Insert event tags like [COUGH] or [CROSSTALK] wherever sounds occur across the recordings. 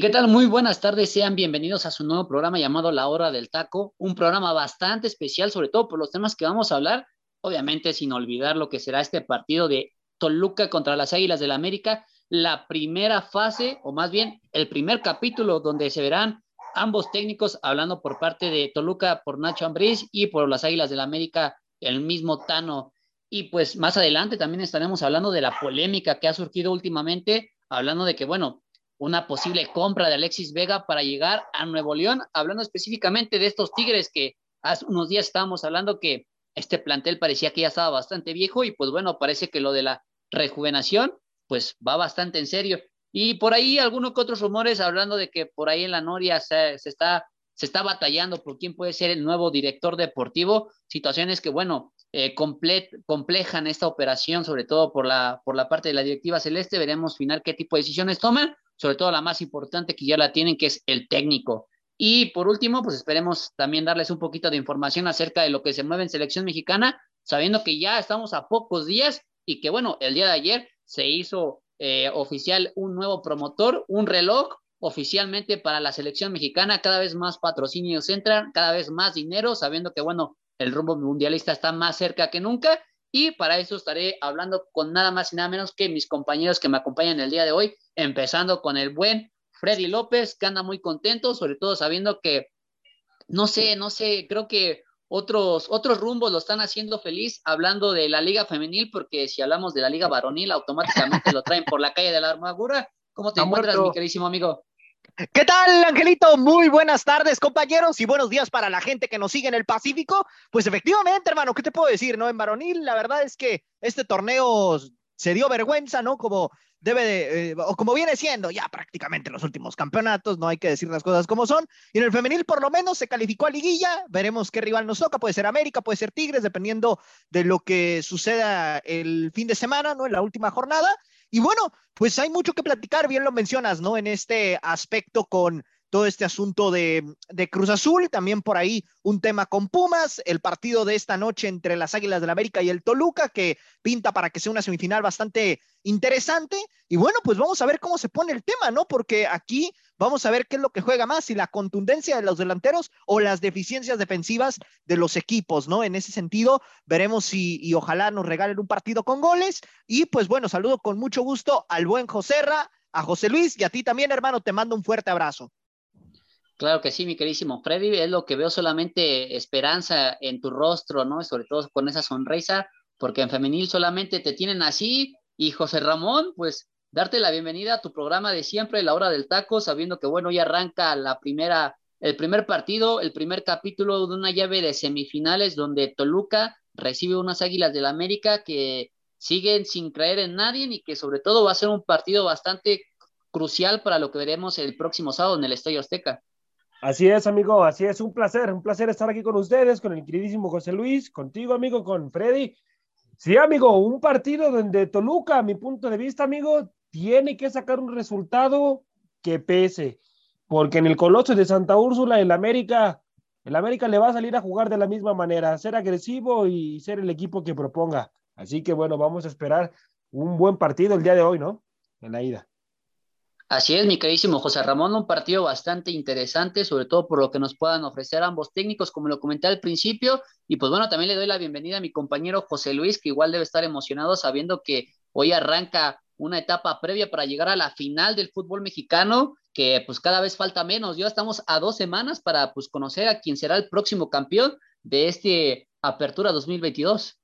¿Qué tal? Muy buenas tardes, sean bienvenidos a su nuevo programa llamado La Hora del Taco, un programa bastante especial, sobre todo por los temas que vamos a hablar, obviamente sin olvidar lo que será este partido de Toluca contra las Águilas del la América, la primera fase, o más bien el primer capítulo donde se verán ambos técnicos hablando por parte de Toluca por Nacho Ambriz y por las Águilas del la América el mismo Tano. Y pues más adelante también estaremos hablando de la polémica que ha surgido últimamente, hablando de que, bueno, una posible compra de Alexis Vega para llegar a Nuevo León, hablando específicamente de estos Tigres que hace unos días estábamos hablando que este plantel parecía que ya estaba bastante viejo y pues bueno, parece que lo de la rejuvenación pues va bastante en serio. Y por ahí algunos que otros rumores hablando de que por ahí en la Noria se, está, se está batallando por quién puede ser el nuevo director deportivo, situaciones que bueno, eh, complejan esta operación, sobre todo por la, por la parte de la directiva celeste, veremos final qué tipo de decisiones toman sobre todo la más importante que ya la tienen, que es el técnico. Y por último, pues esperemos también darles un poquito de información acerca de lo que se mueve en selección mexicana, sabiendo que ya estamos a pocos días y que bueno, el día de ayer se hizo eh, oficial un nuevo promotor, un reloj oficialmente para la selección mexicana, cada vez más patrocinios entran, cada vez más dinero, sabiendo que bueno, el rumbo mundialista está más cerca que nunca y para eso estaré hablando con nada más y nada menos que mis compañeros que me acompañan el día de hoy, empezando con el buen Freddy López, que anda muy contento, sobre todo sabiendo que, no sé, no sé, creo que otros, otros rumbos lo están haciendo feliz hablando de la liga femenil, porque si hablamos de la liga varonil, automáticamente lo traen por la calle de la armadura. ¿Cómo te encuentras, mi queridísimo amigo? ¿Qué tal, Angelito? Muy buenas tardes, compañeros, y buenos días para la gente que nos sigue en el Pacífico. Pues efectivamente, hermano, ¿qué te puedo decir? No, en varonil, la verdad es que este torneo se dio vergüenza, ¿no? Como debe de, eh, o como viene siendo ya prácticamente los últimos campeonatos, no hay que decir las cosas como son. Y en el femenil, por lo menos, se calificó a liguilla. Veremos qué rival nos toca. Puede ser América, puede ser Tigres, dependiendo de lo que suceda el fin de semana, ¿no? En la última jornada. Y bueno, pues hay mucho que platicar, bien lo mencionas, ¿no? En este aspecto con todo este asunto de, Cruz Azul, también por ahí un tema con Pumas, el partido de esta noche entre las Águilas del la América y el Toluca, que pinta para que sea una semifinal bastante interesante. Y bueno, pues vamos a ver cómo se pone el tema, ¿no? Porque aquí vamos a ver qué es lo que juega más, si la contundencia de los delanteros o las deficiencias defensivas de los equipos, ¿no? En ese sentido, veremos si y ojalá nos regalen un partido con goles. Y pues bueno, saludo con mucho gusto al buen Joserra, a José Luis y a ti también, hermano, te mando un fuerte abrazo. Claro que sí, mi queridísimo Freddy, es lo que veo solamente esperanza en tu rostro, ¿no? Sobre todo con esa sonrisa, porque en femenil solamente te tienen así. Y José Ramón, pues darte la bienvenida a tu programa de siempre, La Hora del Taco, sabiendo que, bueno, ya arranca la primera, el primer partido, el primer capítulo de una llave de semifinales donde Toluca recibe unas Águilas del América que siguen sin creer en nadie y que sobre todo va a ser un partido bastante crucial para lo que veremos el próximo sábado en el Estadio Azteca. Así es, amigo, así es, un placer, un placer estar aquí con ustedes, con el queridísimo José Luis, contigo, amigo, con Freddy. Sí, amigo, un partido donde Toluca, a mi punto de vista, amigo, tiene que sacar un resultado que pese, porque en el Coloso de Santa Úrsula, el América, el América le va a salir a jugar de la misma manera, ser agresivo y ser el equipo que proponga. Así que bueno, vamos a esperar un buen partido el día de hoy, ¿no? En la ida. Así es, mi queridísimo José Ramón, un partido bastante interesante, sobre todo por lo que nos puedan ofrecer ambos técnicos, como lo comenté al principio. Y pues bueno, también le doy la bienvenida a mi compañero José Luis, que igual debe estar emocionado sabiendo que hoy arranca una etapa previa para llegar a la final del fútbol mexicano, que pues cada vez falta menos. Ya estamos a dos semanas para pues conocer a quién será el próximo campeón de este Apertura 2022.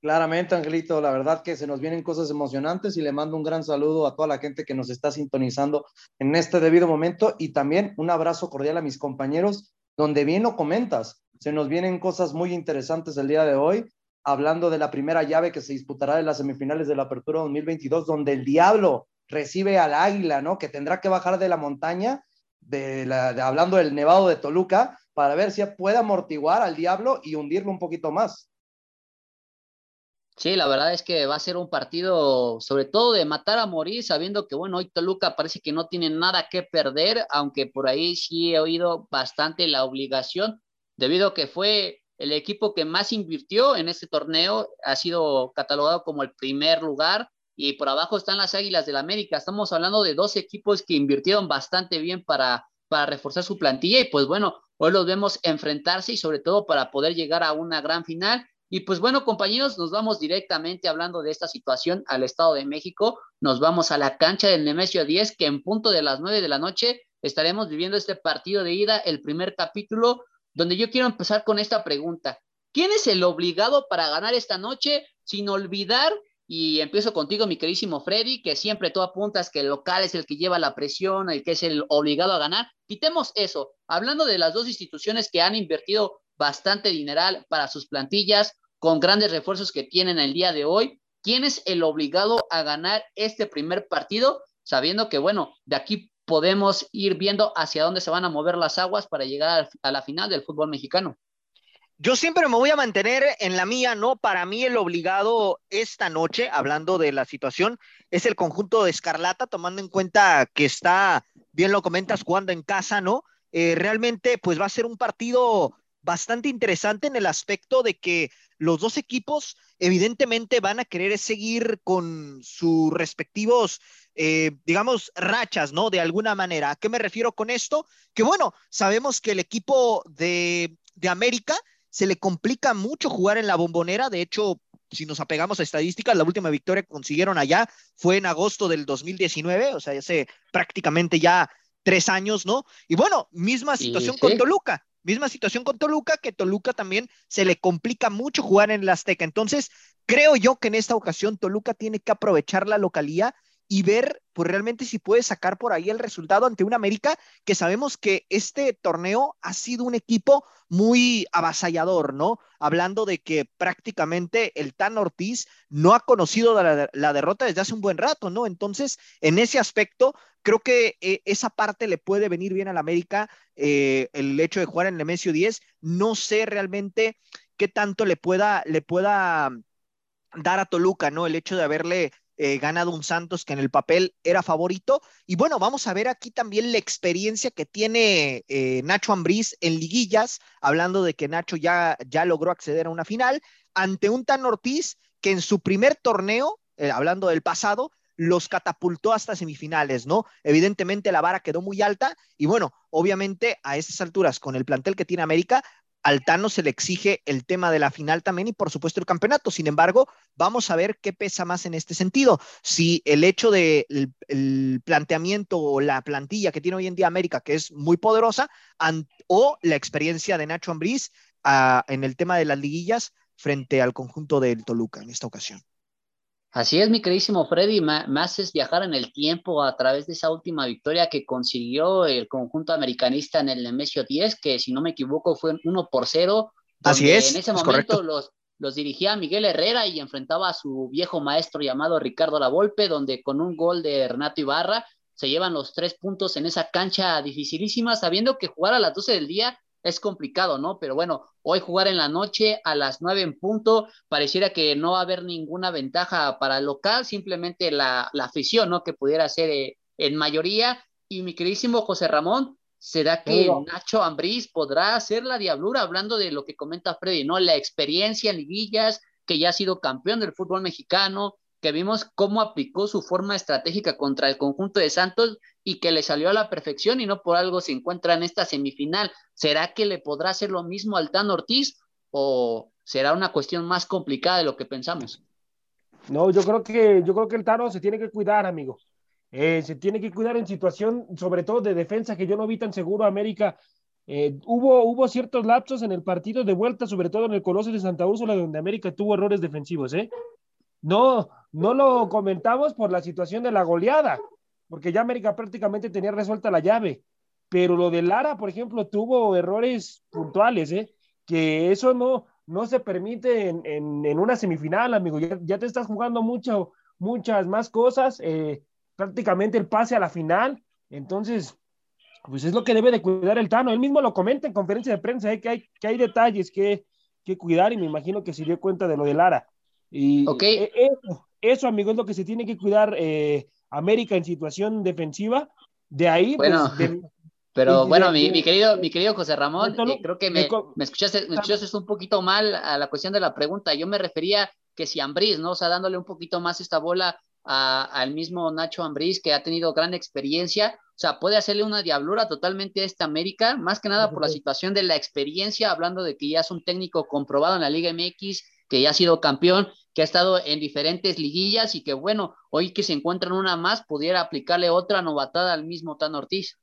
Claramente, Angelito, la verdad que se nos vienen cosas emocionantes y le mando un gran saludo a toda la gente que nos está sintonizando en este debido momento y también un abrazo cordial a mis compañeros, donde bien lo comentas, se nos vienen cosas muy interesantes el día de hoy hablando de la primera llave que se disputará en las semifinales de la Apertura 2022, donde el Diablo recibe al Águila, ¿no? Que tendrá que bajar de la montaña, de la, hablando del Nevado de Toluca, para ver si puede amortiguar al Diablo y hundirlo un poquito más. Sí, la verdad es que va a ser un partido, sobre todo de matar a morir, sabiendo que, bueno, hoy Toluca parece que no tiene nada que perder, aunque por ahí sí he oído bastante la obligación, debido a que fue el equipo que más invirtió en este torneo, ha sido catalogado como el primer lugar, y por abajo están las Águilas del América. Estamos hablando de dos equipos que invirtieron bastante bien para, para reforzar su plantilla, y pues bueno, hoy los vemos enfrentarse y sobre todo para poder llegar a una gran final y pues bueno, compañeros, nos vamos directamente hablando de esta situación al Estado de México. Nos vamos a la cancha del Nemesio 10, que en punto de las 9 de la noche estaremos viviendo este partido de ida, el primer capítulo, donde yo quiero empezar con esta pregunta. ¿Quién es el obligado para ganar esta noche sin olvidar? Y empiezo contigo, mi queridísimo Freddy, que siempre tú apuntas que el local es el que lleva la presión, el que es el obligado a ganar. Quitemos eso. Hablando de las dos instituciones que han invertido bastante dineral para sus plantillas, con grandes refuerzos que tienen el día de hoy. ¿Quién es el obligado a ganar este primer partido? Sabiendo que, bueno, de aquí podemos ir viendo hacia dónde se van a mover las aguas para llegar a la final del fútbol mexicano. Yo siempre me voy a mantener en la mía, ¿no? Para mí el obligado esta noche, hablando de la situación, es el conjunto de Escarlata, tomando en cuenta que está, bien lo comentas, jugando en casa, ¿no? Eh, realmente, pues va a ser un partido bastante interesante en el aspecto de que los dos equipos evidentemente van a querer seguir con sus respectivos, eh, digamos, rachas, ¿no? De alguna manera. ¿A qué me refiero con esto? Que bueno, sabemos que el equipo de, de América se le complica mucho jugar en la bombonera. De hecho, si nos apegamos a estadísticas, la última victoria que consiguieron allá fue en agosto del 2019, o sea, hace prácticamente ya tres años, ¿no? Y bueno, misma situación con Toluca. Misma situación con Toluca, que Toluca también se le complica mucho jugar en el Azteca. Entonces, creo yo que en esta ocasión Toluca tiene que aprovechar la localía y ver pues realmente si puede sacar por ahí el resultado ante un América que sabemos que este torneo ha sido un equipo muy avasallador, ¿no? Hablando de que prácticamente el Tan Ortiz no ha conocido la, derrota desde hace un buen rato, ¿no? Entonces, en ese aspecto, creo que eh, esa parte le puede venir bien al América, eh, el hecho de jugar en Nemesio 10. No sé realmente qué tanto le pueda, le pueda dar a Toluca, ¿no? El hecho de haberle eh, ganado un Santos que en el papel era favorito. Y bueno, vamos a ver aquí también la experiencia que tiene Nacho Ambriz en liguillas, hablando de que Nacho ya, ya logró acceder a una final ante un Tan Ortiz que en su primer torneo, hablando del pasado, los catapultó hasta semifinales, ¿no? Evidentemente la vara quedó muy alta y bueno, obviamente a esas alturas, con el plantel que tiene América, al Tano se le exige el tema de la final también y por supuesto el campeonato. Sin embargo, vamos a ver qué pesa más en este sentido. Si el hecho del de el planteamiento o la plantilla que tiene hoy en día América, que es muy poderosa, o la experiencia de Nacho Ambriz ah, en el tema de las liguillas frente al conjunto del Toluca en esta ocasión. Así es, mi queridísimo Freddy, me, haces viajar en el tiempo a través de esa última victoria que consiguió el conjunto americanista en el Nemesio 10, que si no me equivoco fue 1 por 0. Así es. En ese momento los, los dirigía Miguel Herrera y enfrentaba a su viejo maestro llamado Ricardo Lavolpe, donde con un gol de Renato Ibarra se llevan los tres puntos en esa cancha dificilísima, sabiendo que jugar a las 12 del día es complicado, ¿no? Pero bueno, hoy jugar en la noche a las nueve en punto, pareciera que no va a haber ninguna ventaja para el local, simplemente la, afición, ¿no? Que pudiera ser eh, en mayoría. Y mi queridísimo José Ramón, ¿será que Nacho Ambriz podrá hacer la diablura hablando de lo que comenta Freddy, ¿no? La experiencia en liguillas, que ya ha sido campeón del fútbol mexicano, que vimos cómo aplicó su forma estratégica contra el conjunto de Santos y que le salió a la perfección y no por algo se encuentra en esta semifinal. ¿Será que le podrá hacer lo mismo al Tan Ortiz o será una cuestión más complicada de lo que pensamos? No, yo creo que yo creo que el Tano se tiene que cuidar, amigo. Eh, se tiene que cuidar en situación, sobre todo de defensa, que yo no vi tan seguro América. Eh, hubo, hubo ciertos lapsos en el partido de vuelta, sobre todo en el Coloso de Santa Úrsula, donde América tuvo errores defensivos, ¿eh? No, no lo comentamos por la situación de la goleada, porque ya América prácticamente tenía resuelta la llave. Pero lo de Lara, por ejemplo, tuvo errores puntuales, ¿eh? que eso no, no se permite en, una semifinal, amigo. Ya, te estás jugando mucho, muchas más cosas, eh, prácticamente el pase a la final. Entonces, pues es lo que debe de cuidar el Tano. Él mismo lo comenta en conferencia de prensa, ¿eh? que, hay, que hay detalles que, que cuidar y me imagino que se dio cuenta de lo de Lara. Y e, eso, eso, amigo, es lo que se tiene que cuidar eh, América en situación defensiva. De ahí, pues, bueno. [LAUGHS] Pero bueno, mi, querido, mi querido José Ramón, eh, creo que me, me, escuchaste, me escuchaste un poquito mal a la cuestión de la pregunta. Yo me refería que si Ambriz, ¿no? O sea, dándole un poquito más esta bola al mismo Nacho Ambriz, que ha tenido gran experiencia. O sea, puede hacerle una diablura totalmente a esta América, más que nada por la situación de la experiencia, hablando de que ya es un técnico comprobado en la Liga MX, que ya ha sido campeón, que ha estado en diferentes liguillas y que, bueno, hoy que se encuentran una más, pudiera aplicarle otra novatada al mismo Tan Ortiz.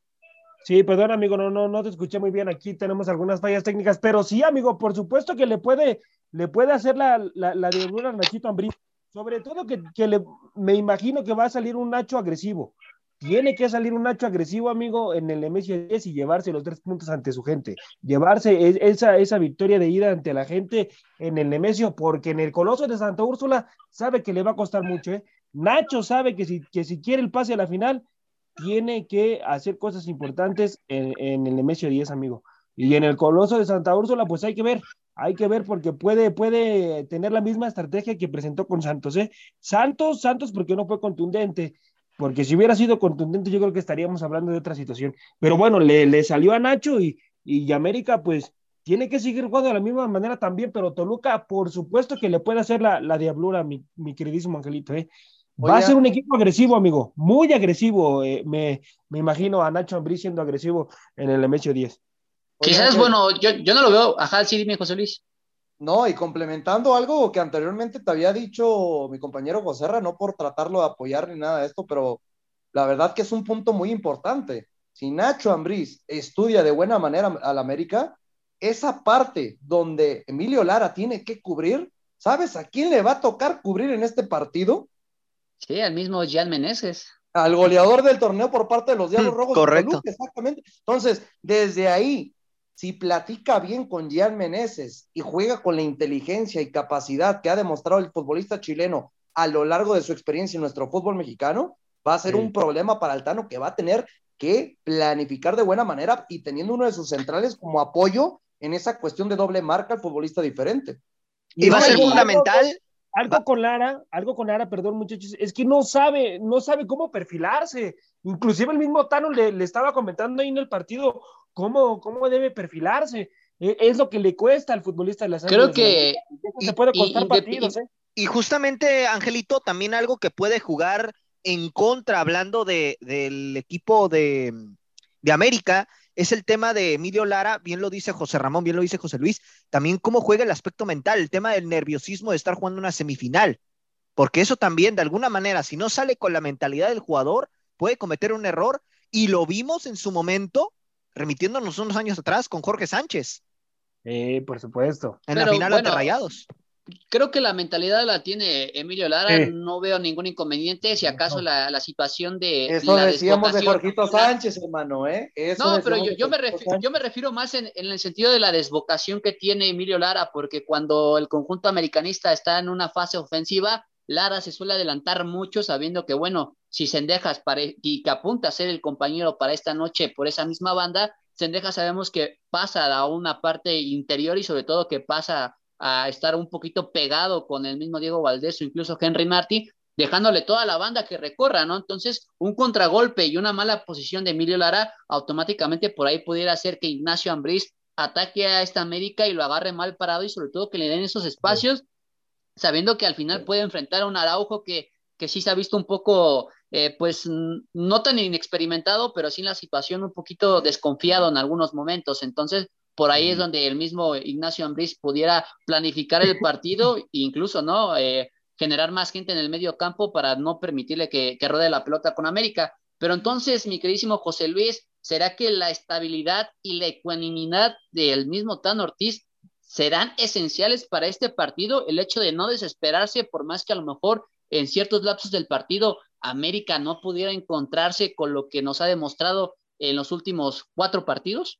Sí, perdón, amigo, no, no, no te escuché muy bien. Aquí tenemos algunas fallas técnicas, pero sí, amigo, por supuesto que le puede, le puede hacer la, la, la de Nachito Ambrí. Sobre todo que, que le, me imagino que va a salir un Nacho agresivo. Tiene que salir un Nacho agresivo, amigo, en el MS10 y llevarse los tres puntos ante su gente. Llevarse esa, esa victoria de ida ante la gente en el Nemesio, porque en el Coloso de Santa Úrsula sabe que le va a costar mucho. ¿eh? Nacho sabe que si, que si quiere el pase a la final, tiene que hacer cosas importantes en, el Nemesio 10, amigo. Y en el Coloso de Santa Úrsula, pues hay que ver, hay que ver porque puede, puede tener la misma estrategia que presentó con Santos, ¿eh? Santos, Santos, porque no fue contundente, porque si hubiera sido contundente, yo creo que estaríamos hablando de otra situación. Pero bueno, le, le salió a Nacho y, y América, pues tiene que seguir jugando de la misma manera también, pero Toluca, por supuesto que le puede hacer la, la diablura, mi, mi queridísimo Angelito, ¿eh? Va a ser un equipo agresivo, amigo, muy agresivo. Eh, me, me, imagino a Nacho Ambrí siendo agresivo en el MH 10. Quizás, bueno, yo, yo no lo veo. Ajá, sí, dime, José Luis. No, y complementando algo que anteriormente te había dicho mi compañero Joserra, no por tratarlo de apoyar ni nada de esto, pero la verdad que es un punto muy importante. Si Nacho Ambriz estudia de buena manera al América, esa parte donde Emilio Lara tiene que cubrir, ¿sabes a quién le va a tocar cubrir en este partido? Sí, al mismo Jan Meneses. Al goleador del torneo por parte de los Diablos mm, Rojos. Correcto. exactamente. Entonces, desde ahí, si platica bien con Jan Meneses y juega con la inteligencia y capacidad que ha demostrado el futbolista chileno a lo largo de su experiencia en nuestro fútbol mexicano, va a ser un problema para Altano que va a tener que planificar de buena manera y teniendo uno de sus centrales como apoyo en esa cuestión de doble marca al futbolista diferente. Y, va a ser fundamental algo con Lara, algo con Lara, perdón muchachos, es que no sabe, no sabe cómo perfilarse. Inclusive el mismo Tano le, le estaba comentando ahí en el partido cómo, cómo debe perfilarse. E, es lo que le cuesta al futbolista de la Creo que se puede costar partidos. ¿eh? Y justamente, Angelito, también algo que puede jugar en contra, hablando de, del equipo de, de América, es el tema de Emilio Lara, bien lo dice José Ramón, bien lo dice José Luis, también cómo juega el aspecto mental, el tema del nerviosismo de estar jugando una semifinal, porque eso también de alguna manera, si no sale con la mentalidad del jugador, puede cometer un error y lo vimos en su momento, remitiéndonos unos años atrás con Jorge Sánchez. Eh, por supuesto. En la final ante Rayados creo que la mentalidad la tiene Emilio Lara, no veo ningún inconveniente, si acaso la, la situación de... Eso decíamos de Jorgito Sánchez, hermano, ¿eh? no, pero yo, yo, me refiero, yo me refiero más en, en, el sentido de la desvocación que tiene Emilio Lara, porque cuando el conjunto americanista está en una fase ofensiva, Lara se suele adelantar mucho sabiendo que, bueno, si Sendejas y que apunta a ser el compañero para esta noche por esa misma banda, Sendejas sabemos que pasa a una parte interior y sobre todo que pasa a estar un poquito pegado con el mismo Diego Valdés o incluso Henry Martí, dejándole toda la banda que recorra, ¿no? Entonces, un contragolpe y una mala posición de Emilio Lara automáticamente por ahí pudiera hacer que Ignacio Ambriz ataque a esta América y lo agarre mal parado y sobre todo que le den esos espacios, sabiendo que al final puede enfrentar a un Araujo que, que sí se ha visto un poco, eh, pues no tan inexperimentado, pero sí en la situación un poquito desconfiado en algunos momentos. Entonces, por ahí es donde el mismo Ignacio Ambriz pudiera planificar el partido e [LAUGHS] incluso, ¿no? Eh, generar más gente en el medio campo para no permitirle que, que rode la pelota con América. Pero entonces, mi queridísimo José Luis, ¿será que la estabilidad y la ecuanimidad del mismo Tan Ortiz serán esenciales para este partido? El hecho de no desesperarse, por más que a lo mejor en ciertos lapsos del partido América no pudiera encontrarse con lo que nos ha demostrado en los últimos cuatro partidos.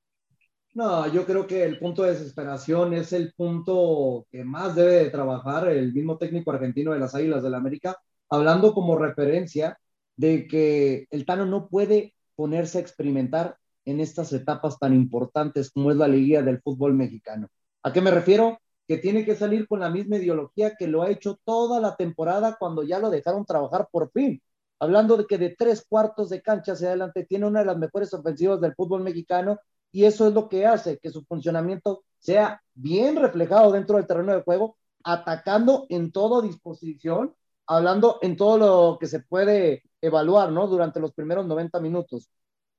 No, yo creo que el punto de desesperación es el punto que más debe de trabajar el mismo técnico argentino de las Águilas del la América, hablando como referencia de que el Tano no puede ponerse a experimentar en estas etapas tan importantes como es la liguilla del fútbol mexicano. ¿A qué me refiero? Que tiene que salir con la misma ideología que lo ha hecho toda la temporada cuando ya lo dejaron trabajar por fin. Hablando de que de tres cuartos de cancha hacia adelante tiene una de las mejores ofensivas del fútbol mexicano y eso es lo que hace que su funcionamiento sea bien reflejado dentro del terreno de juego, atacando en toda disposición, hablando en todo lo que se puede evaluar, ¿no? Durante los primeros 90 minutos.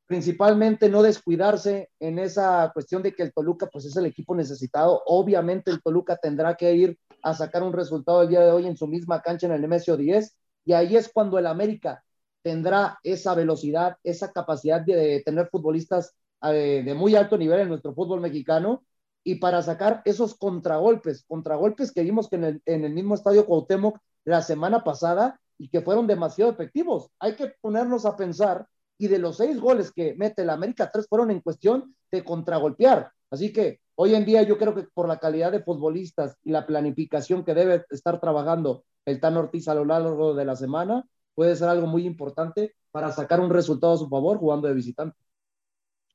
Principalmente no descuidarse en esa cuestión de que el Toluca pues es el equipo necesitado. Obviamente el Toluca tendrá que ir a sacar un resultado el día de hoy en su misma cancha en el Nemesio 10 y ahí es cuando el América tendrá esa velocidad, esa capacidad de tener futbolistas eh, de muy alto nivel en nuestro fútbol mexicano y para sacar esos contragolpes, contragolpes que vimos que en el, en el mismo estadio Cuauhtémoc la semana pasada y que fueron demasiado efectivos. Hay que ponernos a pensar y de los seis goles que mete el América, tres fueron en cuestión de contragolpear. Así que hoy en día yo creo que por la calidad de futbolistas y la planificación que debe estar trabajando el Tan Ortiz a lo largo de la semana, puede ser algo muy importante para sacar un resultado a su favor jugando de visitante.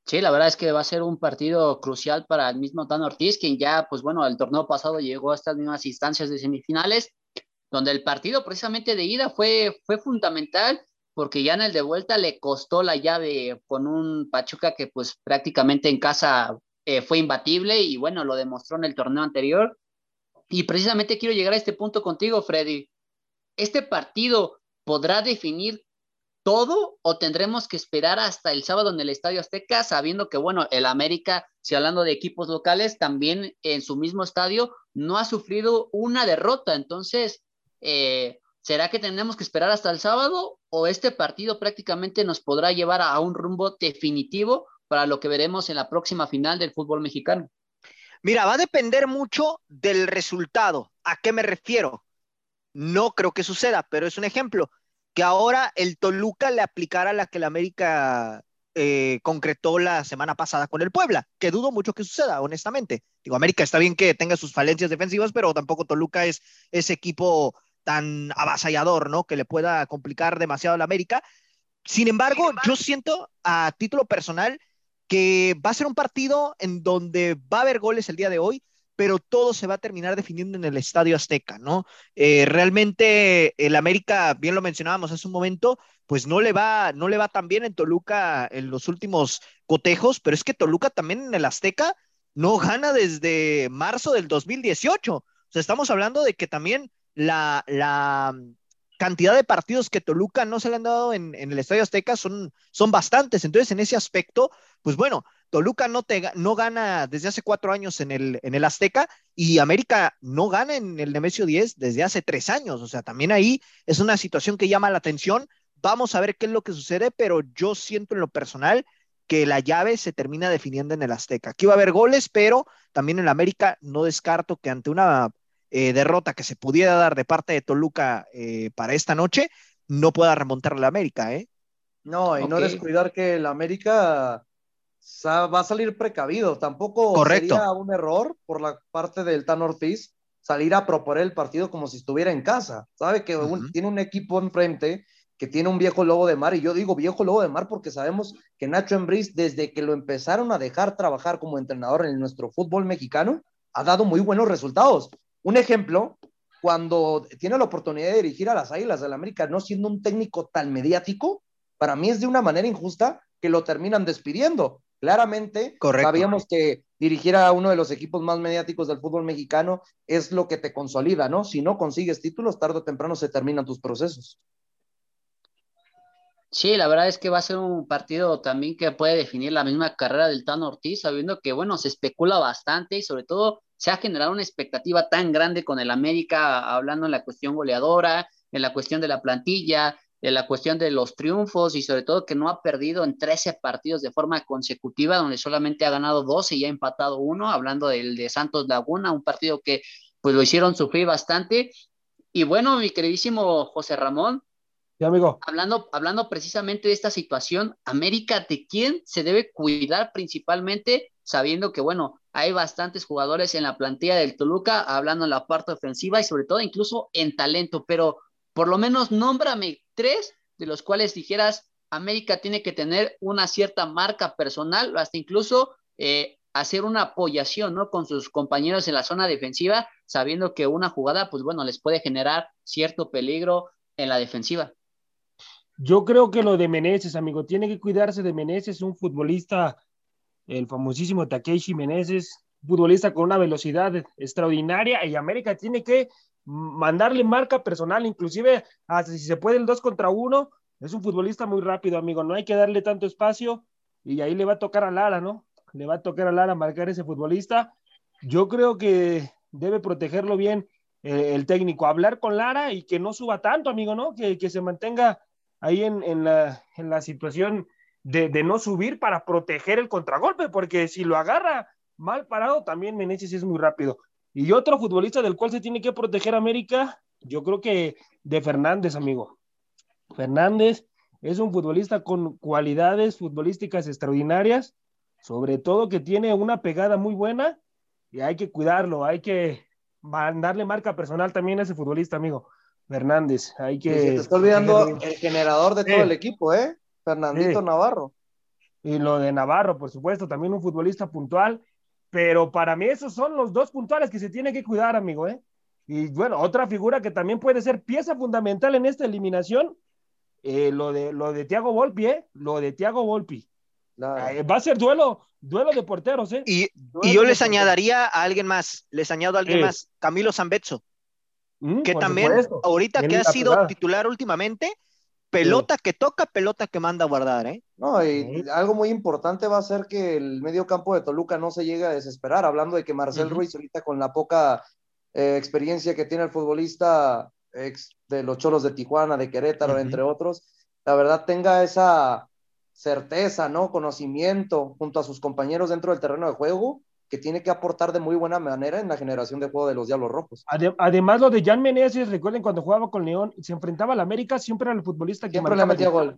Sí, la verdad es que va a ser un partido crucial para el mismo Tan Ortiz, quien ya, pues bueno, el torneo pasado llegó a estas mismas instancias de semifinales, donde el partido precisamente de ida fue, fue fundamental, porque ya en el de vuelta le costó la llave con un Pachuca que pues prácticamente en casa eh, fue imbatible y bueno, lo demostró en el torneo anterior. Y precisamente quiero llegar a este punto contigo, Freddy. Este partido podrá definir todo o tendremos que esperar hasta el sábado en el Estadio Azteca, sabiendo que, bueno, el América, si hablando de equipos locales, también en su mismo estadio no ha sufrido una derrota. Entonces, eh, ¿será que tenemos que esperar hasta el sábado o este partido prácticamente nos podrá llevar a un rumbo definitivo para lo que veremos en la próxima final del fútbol mexicano? Mira, va a depender mucho del resultado. ¿A qué me refiero? No creo que suceda, pero es un ejemplo que ahora el Toluca le aplicara la que el América eh, concretó la semana pasada con el Puebla, que dudo mucho que suceda, honestamente. Digo, América está bien que tenga sus falencias defensivas, pero tampoco Toluca es ese equipo tan avasallador, ¿no? Que le pueda complicar demasiado a la América. Sin embargo, yo siento a título personal que va a ser un partido en donde va a haber goles el día de hoy, pero todo se va a terminar definiendo en el Estadio Azteca, ¿no? Eh, realmente el América, bien lo mencionábamos hace un momento, pues no le va, no le va tan bien en Toluca en los últimos cotejos, pero es que Toluca también en el Azteca no gana desde marzo del 2018. O sea, estamos hablando de que también la, la cantidad de partidos que Toluca no se le han dado en, el Estadio Azteca son, son bastantes. Entonces, en ese aspecto, pues bueno, Toluca no, te, no gana desde hace cuatro años en el, en el Azteca y América no gana en el Nemesio 10 desde hace tres años. O sea, también ahí es una situación que llama la atención. Vamos a ver qué es lo que sucede, pero yo siento en lo personal que la llave se termina definiendo en el Azteca. Aquí va a haber goles, pero también en el América no descarto que ante una eh, derrota que se pudiera dar de parte de Toluca eh, para esta noche, no pueda remontar la América, ¿eh? No, y no descuidar que el América va a salir precavido. Tampoco sería un error por la parte del Tan Ortiz salir a proponer el partido como si estuviera en casa. Sabe que tiene un equipo enfrente que tiene un viejo lobo de mar, y yo digo viejo lobo de mar porque sabemos que Nacho Embriz, desde que lo empezaron a dejar trabajar como entrenador en nuestro fútbol mexicano, ha dado muy buenos resultados. Un ejemplo, cuando tiene la oportunidad de dirigir a las Águilas del América, no siendo un técnico tan mediático, para mí es de una manera injusta que lo terminan despidiendo. Claramente, sabíamos que dirigir a uno de los equipos más mediáticos del fútbol mexicano es lo que te consolida, ¿no? Si no consigues títulos, tarde o temprano se terminan tus procesos. Sí, la verdad es que va a ser un partido también que puede definir la misma carrera del Tano Ortiz, sabiendo que, bueno, se especula bastante y sobre todo se ha generado una expectativa tan grande con el América, hablando en la cuestión goleadora, en la cuestión de la plantilla, en la cuestión de los triunfos y sobre todo que no ha perdido en 13 partidos de forma consecutiva, donde solamente ha ganado 12 y ha empatado uno, hablando del de Santos Laguna, un partido que pues lo hicieron sufrir bastante. Y bueno, mi queridísimo José Ramón, amigo. Hablando, hablando precisamente de esta situación, América, ¿de quién se debe cuidar principalmente sabiendo que, bueno, hay bastantes jugadores en la plantilla del Toluca, hablando en la parte ofensiva y sobre todo incluso en talento, pero por lo menos nómbrame tres de los cuales dijeras, América tiene que tener una cierta marca personal, hasta incluso eh, hacer una apoyación, ¿no? Con sus compañeros en la zona defensiva, sabiendo que una jugada, pues bueno, les puede generar cierto peligro en la defensiva. Yo creo que lo de Meneses, amigo, tiene que cuidarse de Meneses, un futbolista, el famosísimo Takeshi Meneses, futbolista con una velocidad extraordinaria y América tiene que mandarle marca personal, inclusive hasta si se puede el dos contra uno, es un futbolista muy rápido, amigo, no hay que darle tanto espacio y ahí le va a tocar a Lara, ¿no? Le va a tocar a Lara marcar ese futbolista. Yo creo que debe protegerlo bien eh, el técnico, hablar con Lara y que no suba tanto, amigo, ¿no? Que, que se mantenga ahí en, en, la, en la, situación de, de, no subir para proteger el contragolpe, porque si lo agarra mal parado, también Meneses es muy rápido. Y otro futbolista del cual se tiene que proteger América, yo creo que de Fernández, amigo. Fernández es un futbolista con cualidades futbolísticas extraordinarias, sobre todo que tiene una pegada muy buena y hay que cuidarlo, hay que darle marca personal también a ese futbolista, amigo. Fernández, hay que... Sí, te está olvidando el generador de todo el equipo, ¿eh? Fernandito sí. Navarro. Y lo de Navarro, por supuesto, también un futbolista puntual, pero para mí esos son los dos puntuales que se tiene que cuidar, amigo, ¿eh? Y bueno, otra figura que también puede ser pieza fundamental en esta eliminación, eh, lo, de, lo de Tiago Volpi, ¿eh? Lo de Tiago Volpi. Eh, va a ser duelo, duelo de porteros, ¿eh? Y, y yo les porteros. añadiría a alguien más, les añado a alguien más, Camilo Zambetso, mm, que también supuesto. ahorita Bien que ha sido titular últimamente, pelota sí. que toca, pelota que manda a guardar, ¿eh? No, y algo muy importante va a ser que el medio campo de Toluca no se llegue a desesperar, hablando de que Marcel uh -huh. Ruiz ahorita con la poca eh, experiencia que tiene el futbolista ex de los Cholos de Tijuana, de Querétaro, uh -huh. entre otros, la verdad tenga esa certeza, ¿no? Conocimiento junto a sus compañeros dentro del terreno de juego que tiene que aportar de muy buena manera en la generación de juego de los Diablos Rojos. Además, lo de Jan Meneses, recuerden cuando jugaba con León, se enfrentaba al América, siempre era el futbolista que siempre le metía gol.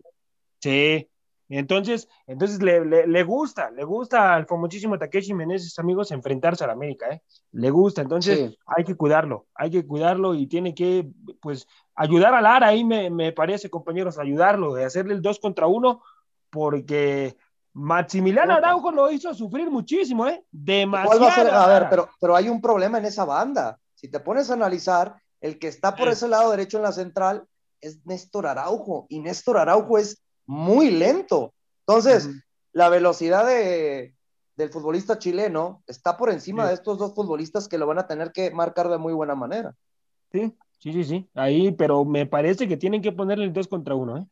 Sí, entonces, entonces le, le, le, gusta, le gusta al famosísimo Takeshi Meneses, amigos, enfrentarse al América, ¿eh? Le gusta, entonces sí. hay que cuidarlo, hay que cuidarlo y tiene que, pues, ayudar a Lara, ahí me, me parece, compañeros, ayudarlo, de hacerle el dos contra uno, porque Maximiliano Araujo lo hizo sufrir muchísimo, ¿eh? Demasiado. A, ser, a, ver, pero, pero hay un problema en esa banda. Si te pones a analizar, el que está por sí. ese lado derecho en la central es Néstor Araujo, y Néstor Araujo es muy lento. Entonces, uh -huh. la velocidad de, del futbolista chileno está por encima sí. de estos dos futbolistas que lo van a tener que marcar de muy buena manera. Sí, sí, sí, sí. Ahí, pero me parece que tienen que ponerle el dos contra uno, ¿eh?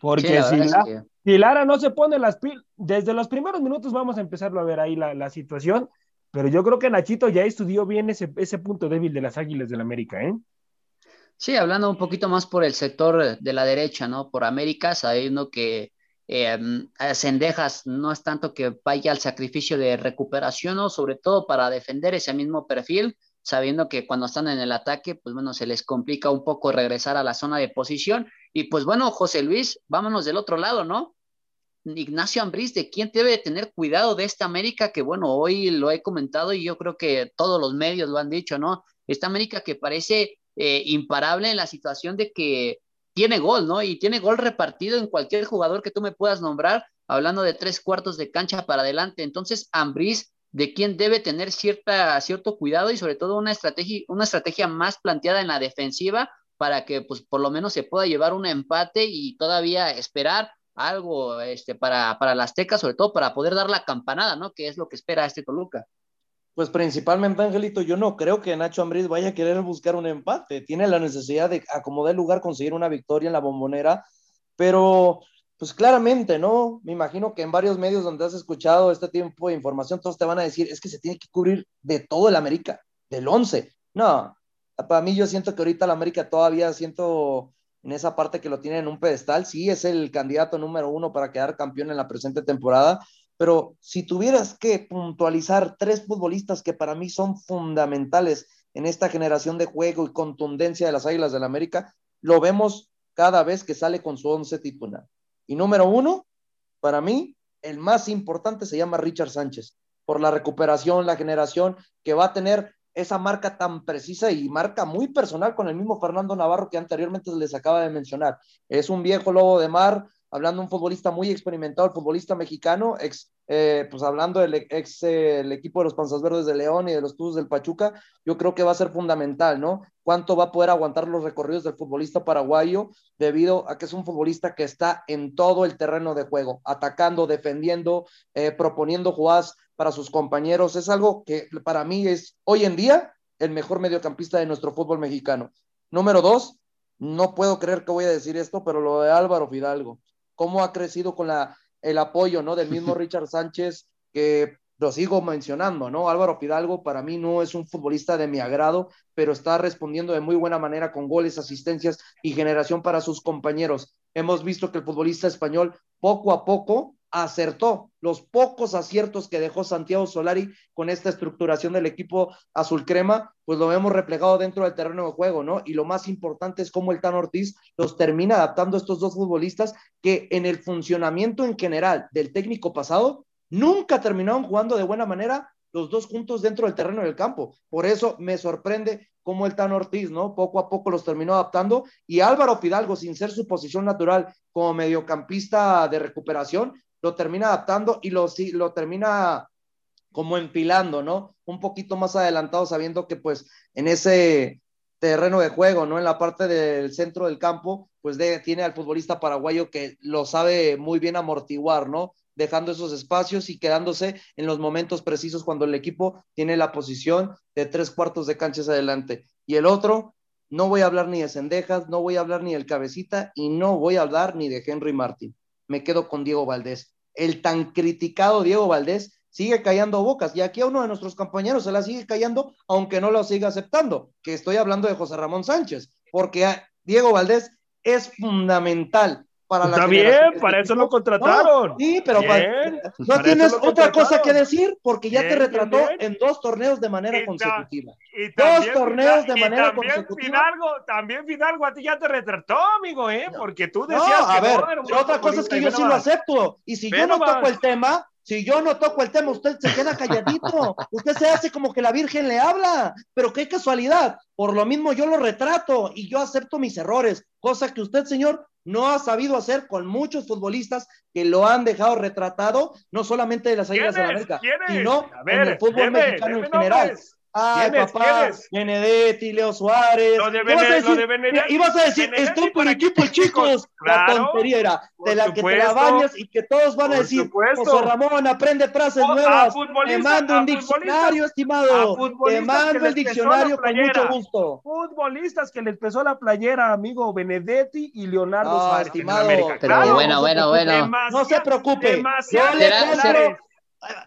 Porque sí, si, la, que... si, Lara no se pone las pilas, desde los primeros minutos vamos a empezarlo a ver ahí la, la, situación, pero yo creo que Nachito ya estudió bien ese, ese punto débil de las Águilas del América, ¿eh? Sí, hablando un poquito más por el sector de la derecha, ¿no? Por América, sabiendo que eh, Cendejas no es tanto que vaya al sacrificio de recuperación, ¿no? Sobre todo para defender ese mismo perfil, sabiendo que cuando están en el ataque, pues bueno, se les complica un poco regresar a la zona de posición. Y pues bueno, José Luis, vámonos del otro lado, ¿no? Ignacio Ambriz, ¿de quién debe tener cuidado de esta América? Que bueno, hoy lo he comentado y yo creo que todos los medios lo han dicho, ¿no? Esta América que parece eh, imparable en la situación de que tiene gol, ¿no? Y tiene gol repartido en cualquier jugador que tú me puedas nombrar, hablando de tres cuartos de cancha para adelante. Entonces, Ambriz de quién debe tener cierta, cierto cuidado y sobre todo una estrategia, una estrategia más planteada en la defensiva para que pues por lo menos se pueda llevar un empate y todavía esperar algo este, para, para la Azteca, sobre todo para poder dar la campanada, ¿no? Que es lo que espera este Toluca. Pues principalmente, Angelito, yo no creo que Nacho Ambriz vaya a querer buscar un empate. Tiene la necesidad de acomodar el lugar, conseguir una victoria en la bombonera, pero pues claramente, ¿no? Me imagino que en varios medios donde has escuchado este tiempo de información, todos te van a decir, es que se tiene que cubrir de todo el América, del 11. No, para mí yo siento que ahorita el América todavía siento en esa parte que lo tiene en un pedestal, sí es el candidato número uno para quedar campeón en la presente temporada, pero si tuvieras que puntualizar tres futbolistas que para mí son fundamentales en esta generación de juego y contundencia de las Águilas del América, lo vemos cada vez que sale con su once titular. Y número uno, para mí, el más importante se llama Richard Sánchez, por la recuperación, la generación que va a tener esa marca tan precisa y marca muy personal con el mismo Fernando Navarro que anteriormente les acaba de mencionar. Es un viejo lobo de mar, hablando un futbolista muy experimentado, el futbolista mexicano, ex, eh, pues hablando del ex eh, el equipo de los Panzas Verdes de León y de los Tuzos del Pachuca, yo creo que va a ser fundamental, ¿no? Cuánto va a poder aguantar los recorridos del futbolista paraguayo debido a que es un futbolista que está en todo el terreno de juego, atacando, defendiendo, eh, proponiendo jugadas para sus compañeros. Es algo que para mí es hoy en día el mejor mediocampista de nuestro fútbol mexicano. Número dos, no puedo creer que voy a decir esto, pero lo de Álvaro Fidalgo cómo ha crecido con la, el apoyo, ¿no? Del mismo [LAUGHS] Richard Sánchez, que lo sigo mencionando, ¿no? Álvaro Fidalgo para mí no es un futbolista de mi agrado, pero está respondiendo de muy buena manera con goles, asistencias y generación para sus compañeros. Hemos visto que el futbolista español poco a poco acertó los pocos aciertos que dejó Santiago Solari con esta estructuración del equipo azul crema, pues lo vemos replegado dentro del terreno de juego, ¿no? Y lo más importante es cómo el Tan Ortiz los termina adaptando a estos dos futbolistas que en el funcionamiento en general del técnico pasado nunca terminaron jugando de buena manera los dos juntos dentro del terreno del campo. Por eso me sorprende cómo el Tan Ortiz, ¿no? Poco a poco los terminó adaptando y Álvaro Fidalgo, sin ser su posición natural como mediocampista de recuperación, lo termina adaptando y lo, lo termina como empilando, ¿no? Un poquito más adelantado, sabiendo que pues en ese terreno de juego, ¿no? En la parte del centro del campo, pues tiene al futbolista paraguayo que lo sabe muy bien amortiguar, ¿no? Dejando esos espacios y quedándose en los momentos precisos cuando el equipo tiene la posición de tres cuartos de canchas adelante. Y el otro, no voy a hablar ni de Cendejas, no voy a hablar ni del Cabecita y no voy a hablar ni de Henry Martin. Me quedo con Diego Valdés el tan criticado Diego Valdés sigue callando bocas. Y aquí a uno de nuestros compañeros se la sigue callando, aunque no lo siga aceptando, que estoy hablando de José Ramón Sánchez, porque Diego Valdés es fundamental para la Está bien, para eso lo contrataron. sí, pero no tienes otra cosa que decir porque ya te retrató en dos torneos de manera consecutiva. dos torneos de manera consecutiva. Fidalgo, también Fidalgo a ti ya te retrató, amigo, ¿eh? Porque tú decías a ver, otra cosa es que yo sí lo acepto. Y si yo no toco el tema, si yo no toco el tema, usted se queda calladito. usted se hace como que la Virgen le habla. Pero qué casualidad. Por lo mismo yo lo retrato y yo acepto mis errores, cosa que usted, señor, no ha sabido hacer con muchos futbolistas que lo han dejado retratado, no solamente de las Águilas de la América, sino en el fútbol mexicano en general. Ay, papá, Benedetti, Leo Suárez. Lo de, Benedetti. Ibas a decir, estoy por equipos chicos. la tontería era de la que te la bañas y que todos van a decir, José Ramón, aprende frases nuevas. Te mando un diccionario, estimado. Te mando el diccionario con mucho gusto. Futbolistas que les pesó la playera, amigo Benedetti y Leonardo Suárez. Estimado. Pero bueno, bueno, bueno. No se preocupe. Yo le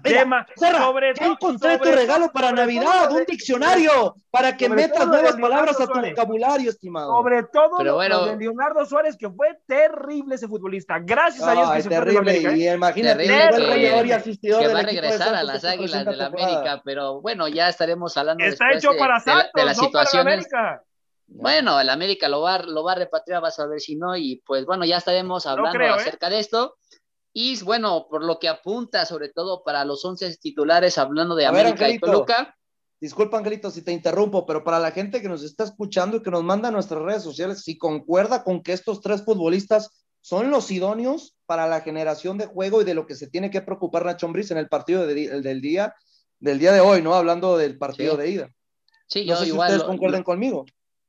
Mira, sobre ya encontré tu regalo para Navidad, un diccionario, para que metas nuevas palabras a tu vocabulario, estimado. Sobre todo lo, de Leonardo Suárez, que fue terrible ese futbolista. Gracias a Dios que se terrible, fue y imagínate, terrible, asistidor que va a regresar a las Águilas de la América, pero bueno, ya estaremos hablando Está hecho de, para Santos, de, las situaciones. Bueno, el América lo va, lo va a repatriar, vas a ver si no, y pues bueno, ya estaremos hablando ¿eh? acerca de esto. Y bueno, por lo que apunta, sobre todo para los 11 titulares, hablando de América y Toluca. Disculpa, Angelito, si te interrumpo, pero para la gente que nos está escuchando y que nos manda a nuestras redes sociales, si concuerda con que estos tres futbolistas son los idóneos para la generación de juego y de lo que se tiene que preocupar Nacho Ambriz en el partido del, día, del día de hoy, ¿no? Hablando del partido de ida. Sí, yo igual. ustedes concuerden conmigo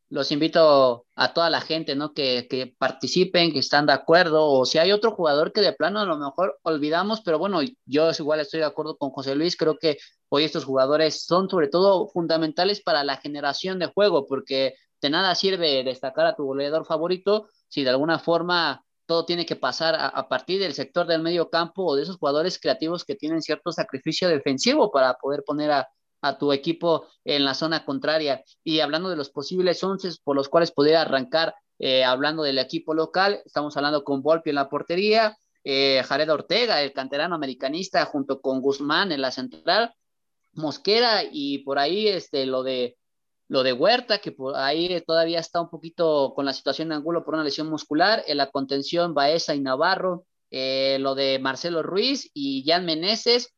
los invito a toda la gente, ¿no? Que, que, participen, que están de acuerdo, o si hay otro jugador que de plano a lo mejor olvidamos, pero bueno, yo igual estoy de acuerdo con José Luis, creo que hoy estos jugadores son sobre todo fundamentales para la generación de juego, porque de nada sirve destacar a tu goleador favorito si de alguna forma todo tiene que pasar a, a partir del sector del medio campo o de esos jugadores creativos que tienen cierto sacrificio defensivo para poder poner a, a tu equipo en la zona contraria. Y hablando de los posibles once por los cuales podría arrancar, eh, hablando del equipo local, estamos hablando con Volpi en la portería, eh, Jared Ortega, el canterano americanista, junto con Guzmán en la central, Mosquera y por ahí este, lo de lo de Huerta, que por ahí todavía está un poquito con la situación de Angulo por una lesión muscular, en la contención Baeza y Navarro, eh, lo de Marcelo Ruiz y Jan Meneses,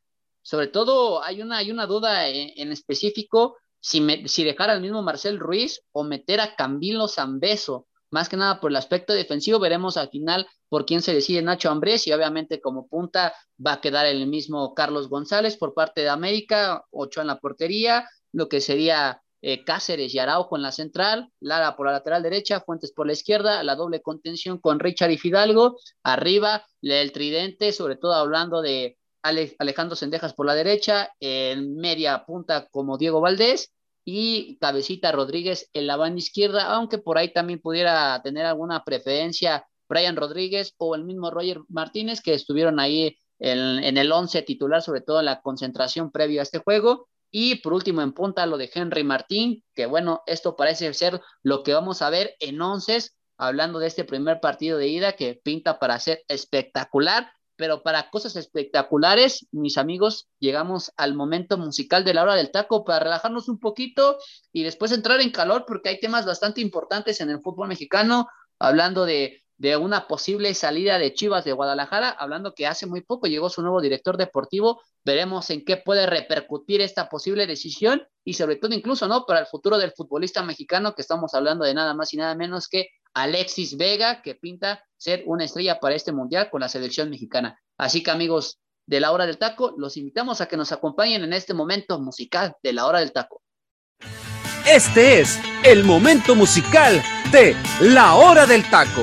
Sobre todo hay una, hay una duda en, específico si, si dejar al mismo Marcel Ruiz o meter a Camilo Zambeso. Más que nada por el aspecto defensivo, veremos al final por quién se decide Nacho Ambrés y obviamente como punta va a quedar el mismo Carlos González por parte de América, ocho en la portería, lo que sería eh, Cáceres y Araujo en la central, Lara por la lateral derecha, Fuentes por la izquierda, la doble contención con Richard y Fidalgo, arriba el tridente, sobre todo hablando de Alejandro Sendejas por la derecha, en media punta como Diego Valdés y Cabecita Rodríguez en la banda izquierda, aunque por ahí también pudiera tener alguna preferencia Brian Rodríguez o el mismo Roger Martínez que estuvieron ahí en, en el 11 titular, sobre todo en la concentración previa a este juego. Y por último, en punta, lo de Henry Martín, que bueno, esto parece ser lo que vamos a ver en once, hablando de este primer partido de ida que pinta para ser espectacular, pero para cosas espectaculares, mis amigos, llegamos al momento musical de la hora del taco para relajarnos un poquito y después entrar en calor porque hay temas bastante importantes en el fútbol mexicano, hablando de de una posible salida de Chivas de Guadalajara, hablando que hace muy poco llegó su nuevo director deportivo, veremos en qué puede repercutir esta posible decisión y sobre todo incluso, ¿no? Para el futuro del futbolista mexicano, que estamos hablando de nada más y nada menos que Alexis Vega, que pinta ser una estrella para este mundial con la selección mexicana. Así que amigos de la hora del taco, los invitamos a que nos acompañen en este momento musical de la hora del taco. Este es el momento musical de la hora del taco.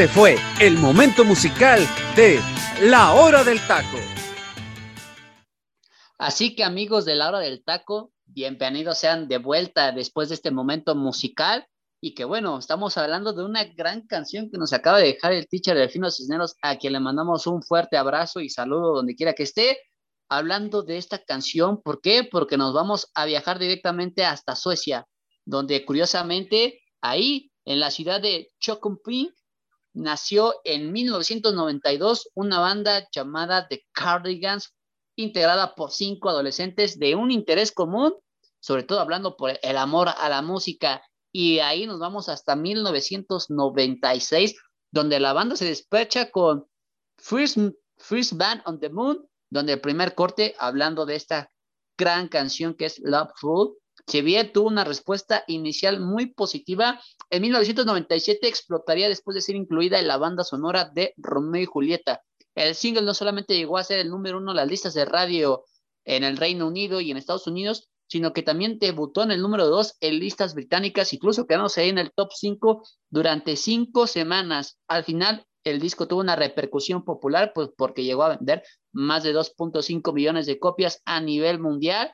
Este fue el momento musical de La Hora del Taco. Así que amigos de la hora del taco, bienvenidos sean de vuelta después de este momento musical y que bueno, estamos hablando de una gran canción que nos acaba de dejar el teacher Delfino Cisneros, a quien le mandamos un fuerte abrazo y saludo donde quiera que esté, hablando de esta canción. ¿Por qué? Porque nos vamos a viajar directamente hasta Suecia, donde curiosamente ahí, en la ciudad de Chokumping, nació en 1992 una banda llamada The Cardigans, integrada por cinco adolescentes de un interés común, sobre todo hablando por el amor a la música. Y ahí nos vamos hasta 1996, donde la banda se despecha con First, Band on the Moon, donde el primer corte, hablando de esta gran canción que es Love Food, bien tuvo una respuesta inicial muy positiva, en 1997 explotaría después de ser incluida en la banda sonora de Romeo y Julieta. El single no solamente llegó a ser el número uno en las listas de radio en el Reino Unido y en Estados Unidos, sino que también debutó en el número 2 en listas británicas, incluso quedándose ahí en el top 5 durante cinco semanas. Al final, el disco tuvo una repercusión popular, pues porque llegó a vender más de 2.5 millones de copias a nivel mundial.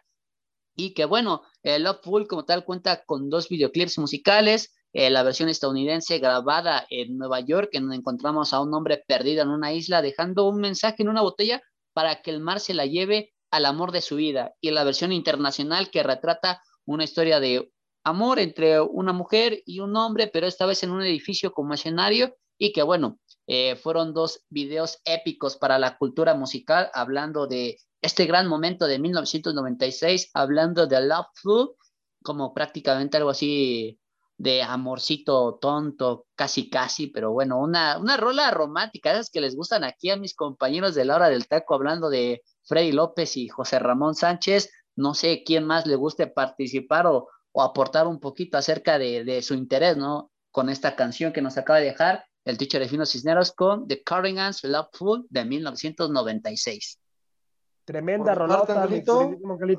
Y que bueno, el Love Full como tal cuenta con dos videoclips musicales, eh, la versión estadounidense grabada en Nueva York, en donde encontramos a un hombre perdido en una isla dejando un mensaje en una botella para que el mar se la lleve al amor de su vida y la versión internacional que retrata una historia de amor entre una mujer y un hombre, pero esta vez en un edificio como escenario y que bueno, eh, fueron dos videos épicos para la cultura musical, hablando de este gran momento de 1996, hablando de Love Food, como prácticamente algo así de amorcito tonto, casi casi, pero bueno, una, una rola romántica, esas que les gustan aquí a mis compañeros de la hora del taco, hablando de Freddy López y José Ramón Sánchez. No sé quién más le guste participar o, aportar un poquito acerca de, su interés, ¿no? Con esta canción que nos acaba de dejar el teacher de Fino Cisneros con The Cardigans Love Food de 1996. Tremenda rolota,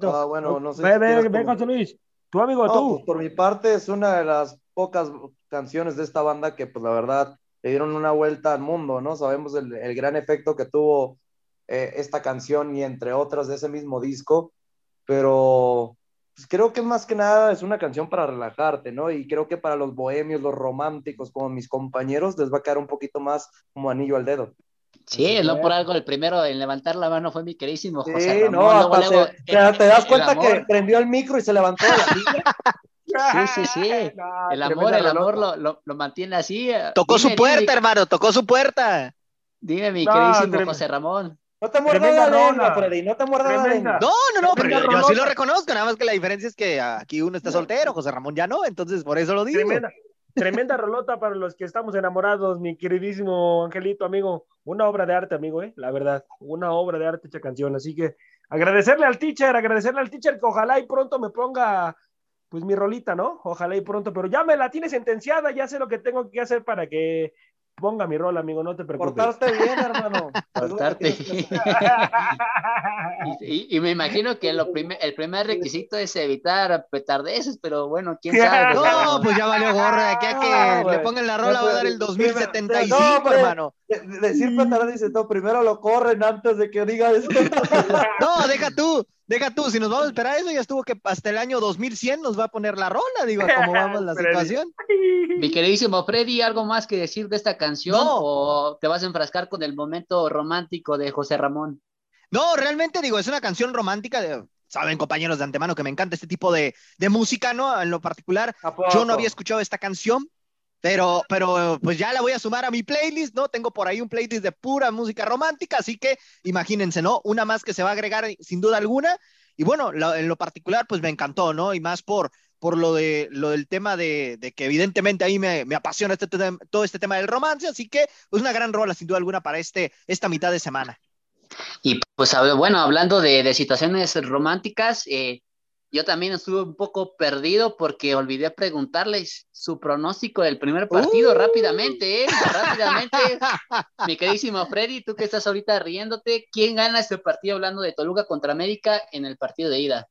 Ah, bueno, no sé. Ve, ve, ve, José Luis. Tu amigo, tú. Pues, por mi parte, es una de las pocas canciones de esta banda que, pues la verdad, le dieron una vuelta al mundo, ¿no? Sabemos el, el gran efecto que tuvo eh, esta canción y entre otras de ese mismo disco, pero pues, creo que más que nada es una canción para relajarte, ¿no? Y creo que para los bohemios, los románticos, como mis compañeros, les va a quedar un poquito más como anillo al dedo. Sí, no por algo el primero en levantar la mano fue mi queridísimo José sí, No, te, das cuenta que prendió el micro y se levantó la [LAUGHS] Sí, sí, sí. el amor, el amor lo, lo, lo, mantiene así. Tocó su puerta, hermano, tocó su puerta. Dime, mi queridísimo José Ramón. No te muerdas la lengua, Freddy, no te muerdas la lengua. No, no, no, pero yo, sí lo reconozco, nada más que la diferencia es que aquí uno está soltero, José Ramón ya no, entonces por eso lo digo. Tremenda, tremenda rolota para los que estamos enamorados, mi queridísimo Angelito, amigo. Una obra de arte, amigo, ¿eh? La verdad, una obra de arte esta canción. Así que agradecerle al teacher, agradecerle al teacher que ojalá y pronto me ponga pues mi rolita, ¿no? Ojalá y pronto, pero ya me la tiene sentenciada, ya sé lo que tengo que hacer para que ponga mi rol, amigo, no te preocupes. Portarte bien, hermano. [LAUGHS] Portarte [LAUGHS] y, y, me imagino que lo primer, el primer requisito es evitar petardeces, pero bueno, quién sabe. [LAUGHS] No, pues ya valió gorra, aquí a que le pongan la rola va a dar el 2075, no, hermano. Decir petardeces, no, primero lo corren antes de que diga eso. no, deja tú. Deja tú, si nos vamos a esperar eso, ya estuvo que hasta el año 2100 nos va a poner la rola, digo, cómo vamos la [LAUGHS] situación. Mi queridísimo Freddy, ¿algo más que decir de esta canción o te vas a enfrascar con el momento romántico de José Ramón? No, realmente digo, es una canción romántica de, saben compañeros de antemano que me encanta este tipo de, de música, ¿no? En lo particular, yo no había escuchado esta canción, pero, pero pues ya la voy a sumar a mi playlist, ¿no? Tengo por ahí un playlist de pura música romántica, así que imagínense, ¿no? Una más que se va a agregar sin duda alguna. Y bueno, en lo particular, pues me encantó, ¿no? Y más por, por lo, de, lo del tema de, de que evidentemente ahí me, me apasiona este, todo este tema del romance, así que pues una gran rola sin duda alguna para este, esta mitad de semana. Y pues bueno, hablando de, de situaciones románticas, eh, yo también estuve un poco perdido porque olvidé preguntarles su pronóstico del primer partido uh. rápidamente, ¿eh? Rápidamente. [LAUGHS] Mi queridísimo Freddy, tú que estás ahorita riéndote, ¿quién gana este partido hablando de Toluca contra América en el partido de ida?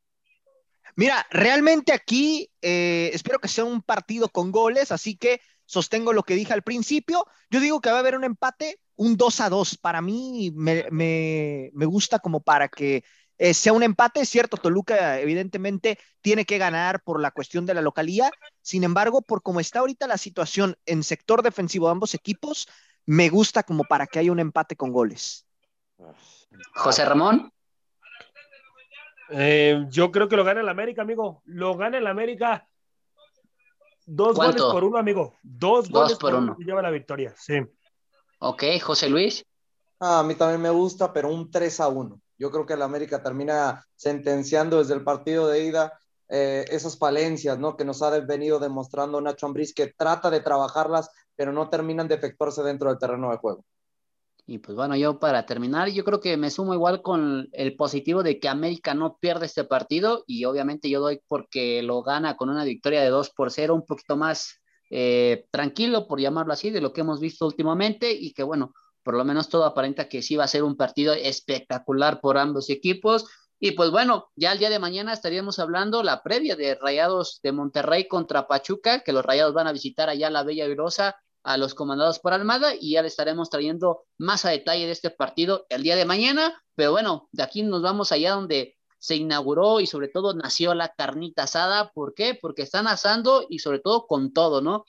Mira, realmente aquí eh, espero que sea un partido con goles, así que sostengo lo que dije al principio. Yo digo que va a haber un empate, un 2 a 2. Para mí me, me, me gusta como para que eh, sea un empate. Es cierto, Toluca evidentemente tiene que ganar por la cuestión de la localía. Sin embargo, por cómo está ahorita la situación en sector defensivo de ambos equipos, me gusta como para que haya un empate con goles. José Ramón. Eh, yo creo que lo gana el América, amigo. Lo gana el América. Dos goles por uno, amigo. Dos, goles por, uno. Lleva la victoria, sí. Ok, José Luis. Ah, a mí también me gusta, pero un 3 a 1. Yo creo que el América termina sentenciando desde el partido de ida eh, esas falencias ¿no? que nos ha venido demostrando Nacho Ambriz, que trata de trabajarlas, pero no terminan de efectuarse dentro del terreno de juego. Y pues bueno, yo para terminar, yo creo que me sumo igual con el positivo de que América no pierde este partido y obviamente yo doy porque lo gana con una victoria de 2 por 0, un poquito más eh, tranquilo, por llamarlo así, de lo que hemos visto últimamente y que bueno, por lo menos todo aparenta que sí va a ser un partido espectacular por ambos equipos. Y pues bueno, ya el día de mañana estaríamos hablando la previa de Rayados de Monterrey contra Pachuca, que los Rayados van a visitar allá la Bella Grosa a los comandados por Almada y ya le estaremos trayendo más a detalle de este partido el día de mañana. Pero bueno, de aquí nos vamos allá donde se inauguró y sobre todo nació la carnita asada. ¿Por qué? Porque están asando y sobre todo con todo, ¿no?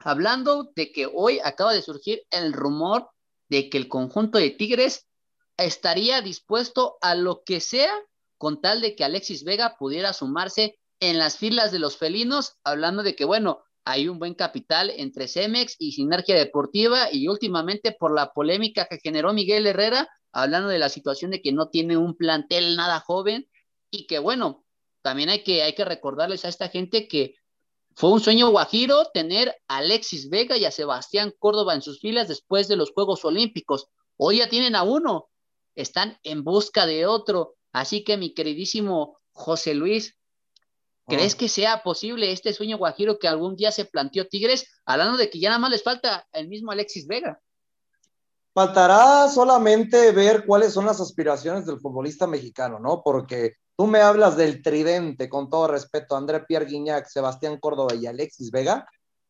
Hablando de que hoy acaba de surgir el rumor de que el conjunto de Tigres estaría dispuesto a lo que sea con tal de que Alexis Vega pudiera sumarse en las filas de los felinos, hablando de que, bueno, hay un buen capital entre Cemex y Sinergia Deportiva y últimamente por la polémica que generó Miguel Herrera, hablando de la situación de que no tiene un plantel nada joven y que bueno, también hay que, hay que recordarles a esta gente que fue un sueño guajiro tener a Alexis Vega y a Sebastián Córdoba en sus filas después de los Juegos Olímpicos. Hoy ya tienen a uno, están en busca de otro. Así que mi queridísimo José Luis, ¿Crees que sea posible este sueño guajiro que algún día se planteó Tigres, hablando de que ya nada más les falta el mismo Alexis Vega? Faltará solamente ver cuáles son las aspiraciones del futbolista mexicano, ¿no? Porque tú me hablas del tridente, con todo respeto, André Pierre Guignac, Sebastián Córdoba y Alexis Vega.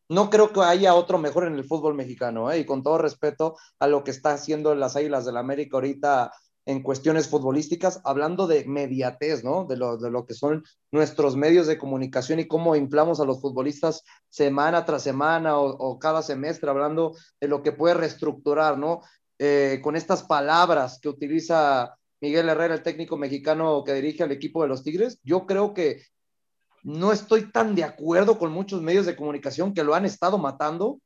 No creo que haya otro mejor en el fútbol mexicano, ¿eh? Y con todo respeto a lo que está haciendo las Águilas del la América ahorita en cuestiones futbolísticas, hablando de mediatez, ¿no? De lo, de lo que son nuestros medios de comunicación y cómo inflamos a los futbolistas semana tras semana o, cada semestre, hablando de lo que puede reestructurar, ¿no? Eh, con estas palabras que utiliza Miguel Herrera, el técnico mexicano que dirige al equipo de los Tigres, yo creo que no estoy tan de acuerdo con muchos medios de comunicación que lo han estado matando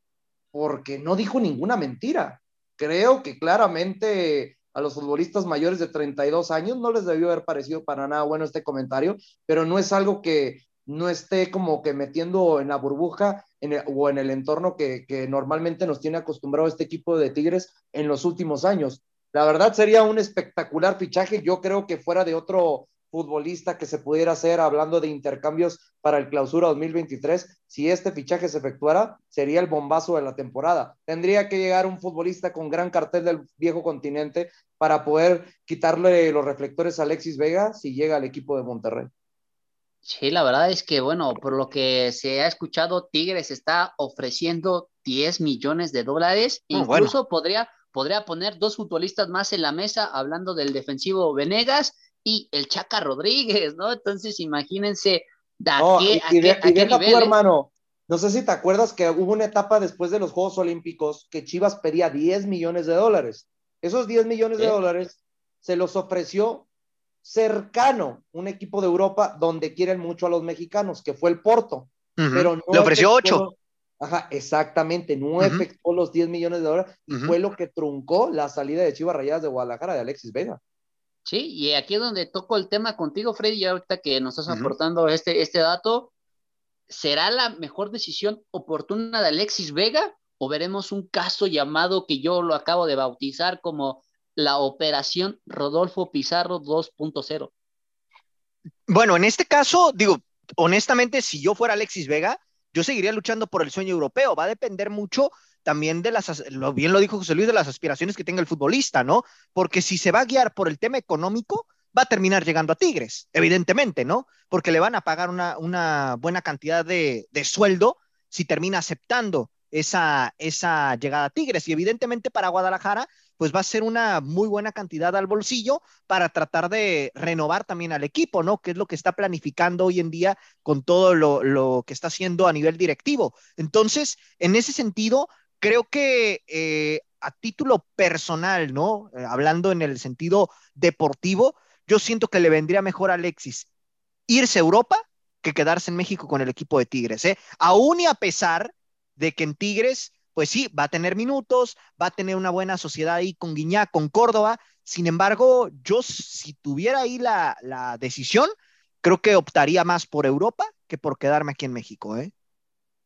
porque no dijo ninguna mentira. Creo que claramente a los futbolistas mayores de 32 años. No les debió haber parecido para nada bueno este comentario, pero no es algo que no esté como que metiendo en la burbuja o en el entorno que, que normalmente nos tiene acostumbrado este equipo de Tigres en los últimos años. La verdad sería un espectacular fichaje. Yo creo que fuera de otro futbolista que se pudiera hacer hablando de intercambios para el clausura 2023, si este fichaje se efectuara, sería el bombazo de la temporada. Tendría que llegar un futbolista con gran cartel del viejo continente para poder quitarle los reflectores a Alexis Vega si llega al equipo de Monterrey. Sí, la verdad es que, bueno, por lo que se ha escuchado, Tigres está ofreciendo 10 millones de dólares. Ah, Incluso podría, podría poner dos futbolistas más en la mesa, hablando del defensivo Venegas y el Chaca Rodríguez, ¿no? Entonces, imagínense y, deja tú, hermano, no sé si te acuerdas que hubo una etapa después de los Juegos Olímpicos que Chivas pedía 10 millones de dólares. Esos 10 millones de dólares se los ofreció cercano un equipo de Europa donde quieren mucho a los mexicanos, que fue el Porto. pero Le ofreció 8. Ajá, exactamente, no efectuó los 10 millones de dólares y fue lo que truncó la salida de Chivas Rayadas de Guadalajara de Alexis Vega. Sí, y aquí es donde toco el tema contigo, Freddy, y ahorita que nos estás aportando este, este dato, ¿será la mejor decisión oportuna de Alexis Vega o veremos un caso llamado que yo lo acabo de bautizar como la operación Rodolfo Pizarro 2.0? Bueno, en este caso, digo, honestamente, si yo fuera Alexis Vega, yo seguiría luchando por el sueño europeo. Va a depender mucho también de las, lo, bien lo dijo José Luis, de las aspiraciones que tenga el futbolista, ¿no? Porque si se va a guiar por el tema económico, va a terminar llegando a Tigres, evidentemente, ¿no? Porque le van a pagar una, buena cantidad de, sueldo si termina aceptando esa, esa llegada a Tigres. Y evidentemente para Guadalajara, pues va a ser una muy buena cantidad al bolsillo para tratar de renovar también al equipo, ¿no? Que es lo que está planificando hoy en día con todo lo, lo que está haciendo a nivel directivo. Entonces, en ese sentido, creo que eh, a título personal, ¿no? Eh, hablando en el sentido deportivo, yo siento que le vendría mejor a Alexis irse a Europa que quedarse en México con el equipo de Tigres, ¿eh? Aún y a pesar de que en Tigres, pues sí, va a tener minutos, va a tener una buena sociedad ahí con Guiñá, con Córdoba. Sin embargo, yo si tuviera ahí la, la decisión, creo que optaría más por Europa que por quedarme aquí en México, ¿eh?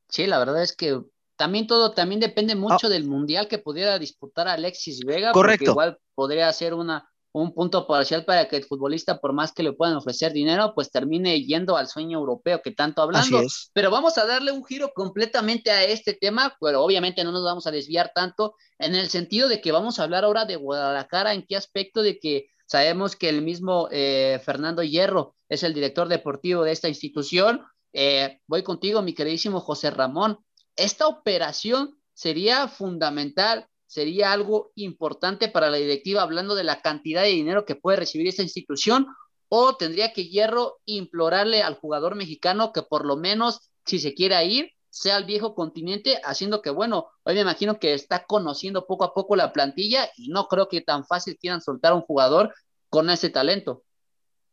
Sí, la verdad es que también todo, también depende mucho del mundial que pudiera disputar Alexis Vega. Correcto. Porque igual podría ser una, un punto parcial para que el futbolista, por más que le puedan ofrecer dinero, pues termine yendo al sueño europeo que tanto hablando. Pero vamos a darle un giro completamente a este tema, pero obviamente no nos vamos a desviar tanto en el sentido de que vamos a hablar ahora de Guadalajara, en qué aspecto de que sabemos que el mismo eh, Fernando Hierro es el director deportivo de esta institución. Eh, voy contigo, mi queridísimo José Ramón. Esta operación sería fundamental sería algo importante para la directiva, hablando de la cantidad de dinero que puede recibir esta institución, o tendría que Hierro implorarle al jugador mexicano que por lo menos, si se quiera ir, sea al viejo continente, haciendo que, bueno, hoy me imagino que está conociendo poco a poco la plantilla y no creo que tan fácil quieran soltar a un jugador con ese talento.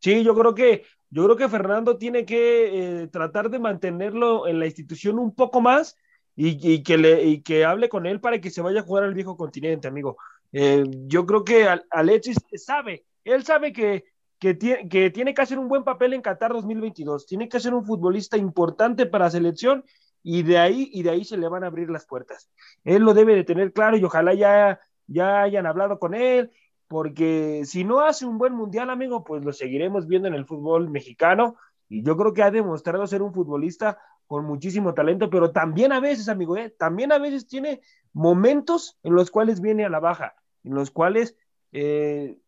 Sí, yo creo que, yo creo que Fernando tiene que eh, tratar de mantenerlo en la institución un poco más y, que le, y que hable con él para que se vaya a jugar al viejo continente, amigo. Eh, yo creo que Alexis sabe, él sabe que, que, tiene, que tiene que hacer un buen papel en Qatar 2022, tiene que ser un futbolista importante para la selección y de ahí, y de ahí se le van a abrir las puertas. Él lo debe de tener claro y ojalá ya, ya hayan hablado con él, porque si no hace un buen mundial, amigo, pues lo seguiremos viendo en el fútbol mexicano y yo creo que ha demostrado ser un futbolista con muchísimo talento, pero también a veces, amigo, ¿eh? también a veces tiene momentos en los cuales viene a la baja, en los cuales eh,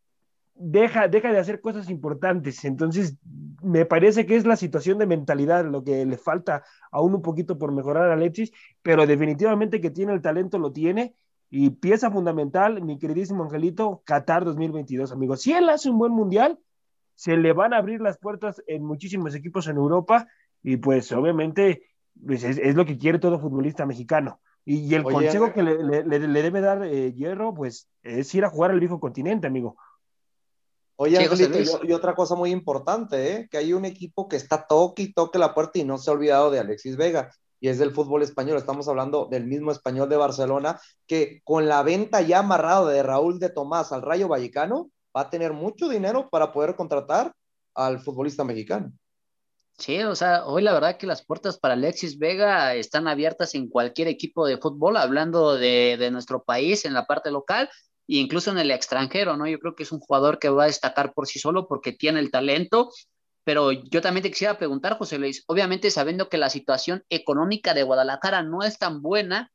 deja, deja de hacer cosas importantes. Entonces, me parece que es la situación de mentalidad lo que le falta aún un poquito por mejorar a Alexis, pero definitivamente que tiene el talento, lo tiene. Y pieza fundamental, mi queridísimo Angelito, Qatar 2022, amigo. Si él hace un buen mundial, se le van a abrir las puertas en muchísimos equipos en Europa y pues obviamente pues, es, lo que quiere todo futbolista mexicano. Y, el consejo que le, debe dar eh, Hierro, pues es ir a jugar al viejo continente, amigo. Oye, y, otra cosa muy importante, ¿eh? que hay un equipo que está toque y toque la puerta y no se ha olvidado de Alexis Vega, y es del fútbol español. Estamos hablando del mismo español de Barcelona, que con la venta ya amarrada de Raúl de Tomás al Rayo Vallecano, va a tener mucho dinero para poder contratar al futbolista mexicano. Sí, o sea, hoy la verdad que las puertas para Alexis Vega están abiertas en cualquier equipo de fútbol, hablando de, de, nuestro país, en la parte local e incluso en el extranjero, ¿no? Yo creo que es un jugador que va a destacar por sí solo porque tiene el talento, pero yo también te quisiera preguntar, José Luis, obviamente sabiendo que la situación económica de Guadalajara no es tan buena,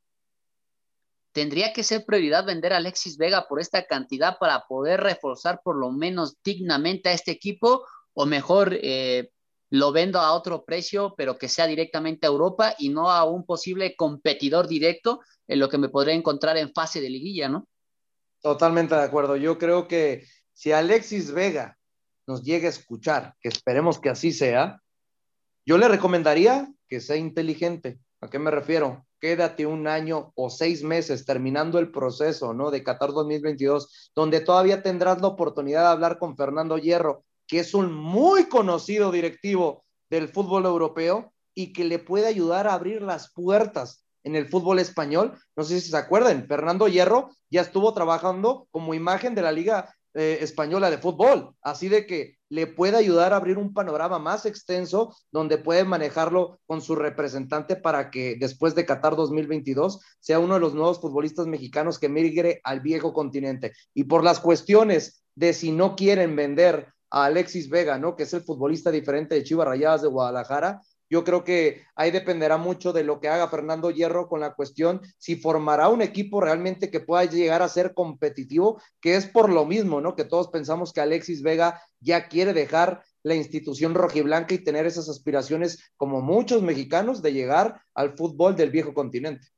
¿tendría que ser prioridad vender a Alexis Vega por esta cantidad para poder reforzar por lo menos dignamente a este equipo? O mejor, eh, lo vendo a otro precio, pero que sea directamente a Europa y no a un posible competidor directo en lo que me podré encontrar en fase de liguilla, ¿no? Totalmente de acuerdo. Yo creo que si Alexis Vega nos llega a escuchar, que esperemos que así sea, yo le recomendaría que sea inteligente. ¿A qué me refiero? Quédate un año o seis meses terminando el proceso, ¿no? De Qatar 2022, donde todavía tendrás la oportunidad de hablar con Fernando Hierro que es un muy conocido directivo del fútbol europeo y que le puede ayudar a abrir las puertas en el fútbol español. No sé si se acuerdan, Fernando Hierro ya estuvo trabajando como imagen de la Liga eh, Española de Fútbol, así de que le puede ayudar a abrir un panorama más extenso donde puede manejarlo con su representante para que después de Qatar 2022 sea uno de los nuevos futbolistas mexicanos que migre al viejo continente. Y por las cuestiones de si no quieren vender a Alexis Vega, ¿no? Que es el futbolista diferente de Chivas Rayadas de Guadalajara. Yo creo que ahí dependerá mucho de lo que haga Fernando Hierro con la cuestión si formará un equipo realmente que pueda llegar a ser competitivo, que es por lo mismo, ¿no? Que todos pensamos que Alexis Vega ya quiere dejar la institución rojiblanca y tener esas aspiraciones como muchos mexicanos de llegar al fútbol del viejo continente.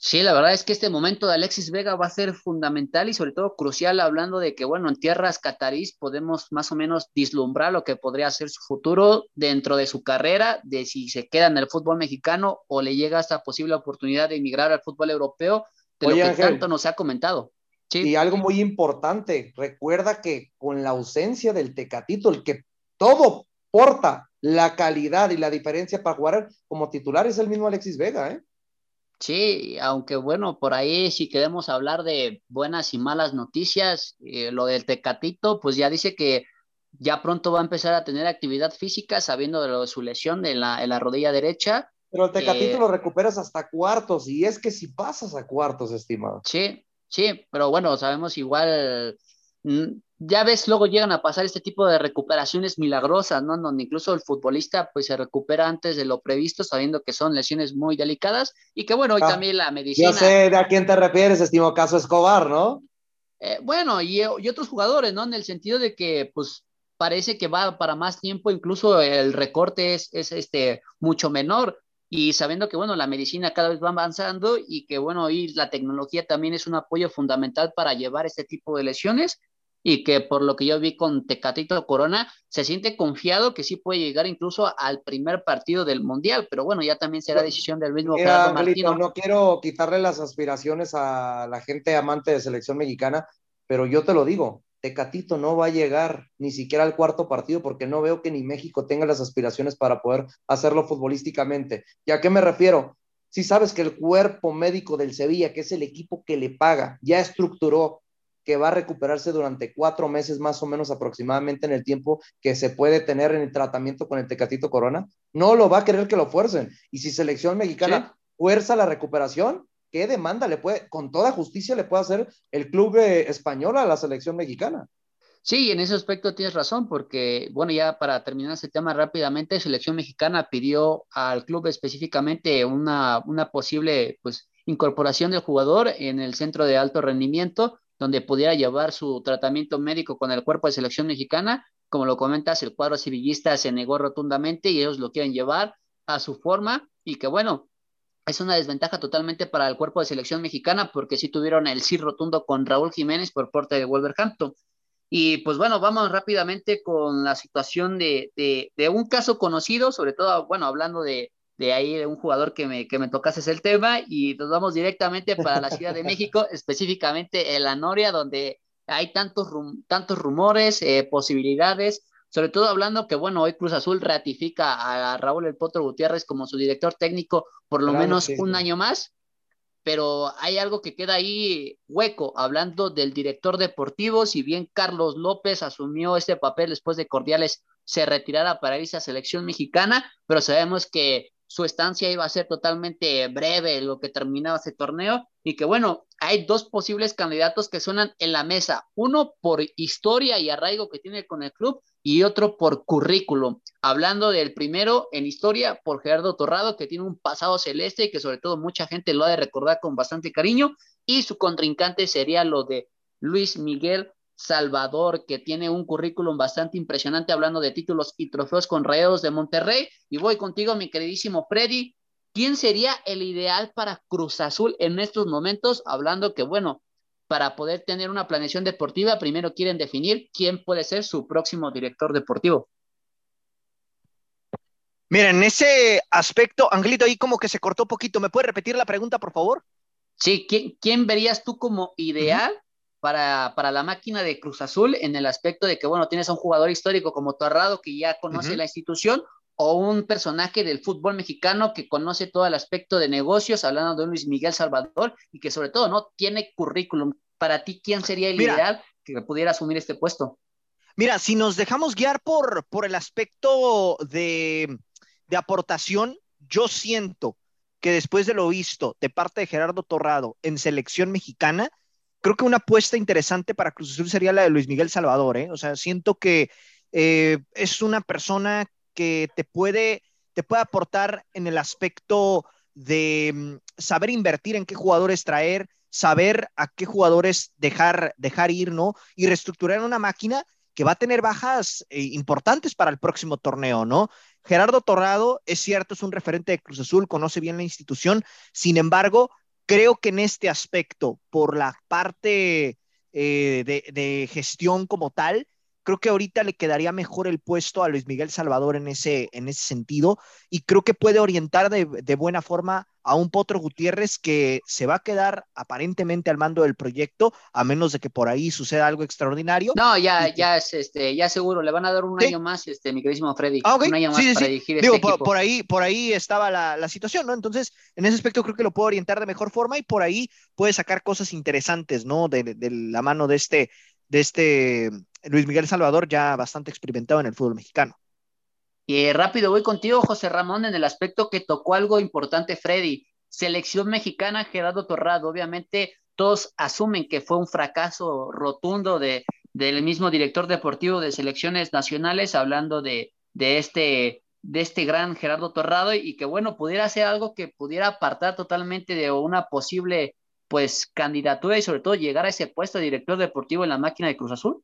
Sí, la verdad es que este momento de Alexis Vega va a ser fundamental y sobre todo crucial hablando de que, bueno, en tierras catarís podemos más o menos vislumbrar lo que podría ser su futuro dentro de su carrera, de si se queda en el fútbol mexicano o le llega esta posible oportunidad de emigrar al fútbol europeo, de lo que tanto nos ha comentado. Y algo muy importante, recuerda que con la ausencia del Tecatito, el que todo porta la calidad y la diferencia para jugar como titular es el mismo Alexis Vega, ¿eh? Sí, aunque bueno, por ahí si queremos hablar de buenas y malas noticias, eh, lo del Tecatito, pues ya dice que ya pronto va a empezar a tener actividad física sabiendo de, lo de su lesión en la, en la rodilla derecha. Pero el Tecatito eh, lo recuperas hasta cuartos y es que si pasas a cuartos, estimado. Sí, sí, pero bueno, sabemos igual, ya ves, luego llegan a pasar este tipo de recuperaciones milagrosas, ¿no? Donde incluso el futbolista pues se recupera antes de lo previsto, sabiendo que son lesiones muy delicadas y que bueno, hoy ah, también la medicina... Yo sé de a quién te refieres, estimo caso Escobar, ¿no? Eh, bueno, y, y, otros jugadores, ¿no? En el sentido de que pues parece que va para más tiempo, incluso el recorte es, es este, mucho menor y sabiendo que, bueno, la medicina cada vez va avanzando y que, bueno, y la tecnología también es un apoyo fundamental para llevar este tipo de lesiones y que por lo que yo vi con Tecatito Corona, se siente confiado que sí puede llegar incluso al primer partido del Mundial, pero bueno, ya también será decisión del mismo Gerardo Martino. No quiero quitarle las aspiraciones a la gente amante de selección mexicana, pero yo te lo digo, Tecatito no va a llegar ni siquiera al cuarto partido porque no veo que ni México tenga las aspiraciones para poder hacerlo futbolísticamente. ¿Y a qué me refiero? Si sabes que el cuerpo médico del Sevilla, que es el equipo que le paga, ya estructuró que va a recuperarse durante cuatro meses más o menos aproximadamente en el tiempo que se puede tener en el tratamiento con el Tecatito Corona, no lo va a querer que lo fuercen. Y si selección mexicana fuerza la recuperación, ¿qué demanda le puede, con toda justicia le puede hacer el club eh, español a la selección mexicana? Sí, en ese aspecto tienes razón, porque, bueno, ya para terminar ese tema rápidamente, Selección Mexicana pidió al club específicamente una, una posible pues, incorporación del jugador en el centro de alto rendimiento donde pudiera llevar su tratamiento médico con el cuerpo de selección mexicana. Como lo comentas, el cuadro civillista se negó rotundamente y ellos lo quieren llevar a su forma y que bueno, es una desventaja totalmente para el cuerpo de selección mexicana porque sí tuvieron el sí rotundo con Raúl Jiménez por parte de Wolverhampton. Y pues bueno, vamos rápidamente con la situación de, de, de un caso conocido, sobre todo, bueno, hablando de, de ahí de un jugador que me, que me tocase el tema y nos vamos directamente para la Ciudad de México, [LAUGHS] específicamente en la Noria, donde hay tantos, tantos rumores, eh, posibilidades, sobre todo hablando que, bueno, hoy Cruz Azul ratifica a Raúl El Potro Gutiérrez como su director técnico por lo menos un año más, pero hay algo que queda ahí hueco, hablando del director deportivo, si bien Carlos López asumió este papel después de Cordiales se retirara para irse a selección mexicana, pero sabemos que su estancia iba a ser totalmente breve, lo que terminaba ese torneo, y que bueno, hay dos posibles candidatos que suenan en la mesa, uno por historia y arraigo que tiene con el club y otro por currículum. Hablando del primero en historia, por Gerardo Torrado, que tiene un pasado celeste y que sobre todo mucha gente lo ha de recordar con bastante cariño, y su contrincante sería lo de Luis Miguel Salvador, que tiene un currículum bastante impresionante hablando de títulos y trofeos con Rayados de Monterrey. Y voy contigo, mi queridísimo Freddy. ¿Quién sería el ideal para Cruz Azul en estos momentos? Hablando que, bueno, para poder tener una planeación deportiva, primero quieren definir quién puede ser su próximo director deportivo. Mira, en ese aspecto, Angelito, ahí como que se cortó un poquito. ¿Me puede repetir la pregunta, por favor? Sí, ¿quién, verías tú como ideal para, para, la máquina de Cruz Azul en el aspecto de que, bueno, tienes a un jugador histórico como Torrado que ya conoce la institución o un personaje del fútbol mexicano que conoce todo el aspecto de negocios, hablando de Luis Miguel Salvador y que sobre todo no tiene currículum. Para ti, ¿quién sería el ideal que pudiera asumir este puesto? Mira, si nos dejamos guiar por, por el aspecto de, de aportación, yo siento que después de lo visto de parte de Gerardo Torrado en selección mexicana, creo que una apuesta interesante para Cruz Azul sería la de Luis Miguel Salvador, ¿eh? O sea, siento que eh, es una persona que te puede, te puede aportar en el aspecto de mm, saber invertir en qué jugadores traer, saber a qué jugadores dejar, dejar ir, ¿no? Y reestructurar una máquina que va a tener bajas eh, importantes para el próximo torneo, ¿no? Gerardo Torrado, es cierto, es un referente de Cruz Azul, conoce bien la institución, sin embargo, Creo que en este aspecto, por la parte eh, de, de, gestión como tal, creo que ahorita le quedaría mejor el puesto a Luis Miguel Salvador en ese, en ese sentido y creo que puede orientar de, de buena forma a un Potro Gutiérrez que se va a quedar aparentemente al mando del proyecto, a menos de que por ahí suceda algo extraordinario. No, ya, ya es este, ya seguro, le van a dar un ¿Sí? año más, este, mi queridísimo Freddy. Ah, okay. Un año más sí, sí, para dirigir Digo, este por, equipo. por, ahí, por ahí estaba la, la, situación, ¿no? Entonces, en ese aspecto creo que lo puedo orientar de mejor forma y por ahí puede sacar cosas interesantes, ¿no? De la mano de este, de este Luis Miguel Salvador, ya bastante experimentado en el fútbol mexicano. Y eh, rápido voy contigo, José Ramón, en el aspecto que tocó algo importante, Freddy. Selección mexicana, Gerardo Torrado. Obviamente, todos asumen que fue un fracaso rotundo de, del mismo director deportivo de selecciones nacionales, hablando de, de, este, de este gran Gerardo Torrado, y que bueno, pudiera hacer algo que pudiera apartar totalmente de una posible pues candidatura y sobre todo llegar a ese puesto de director deportivo en la máquina de Cruz Azul.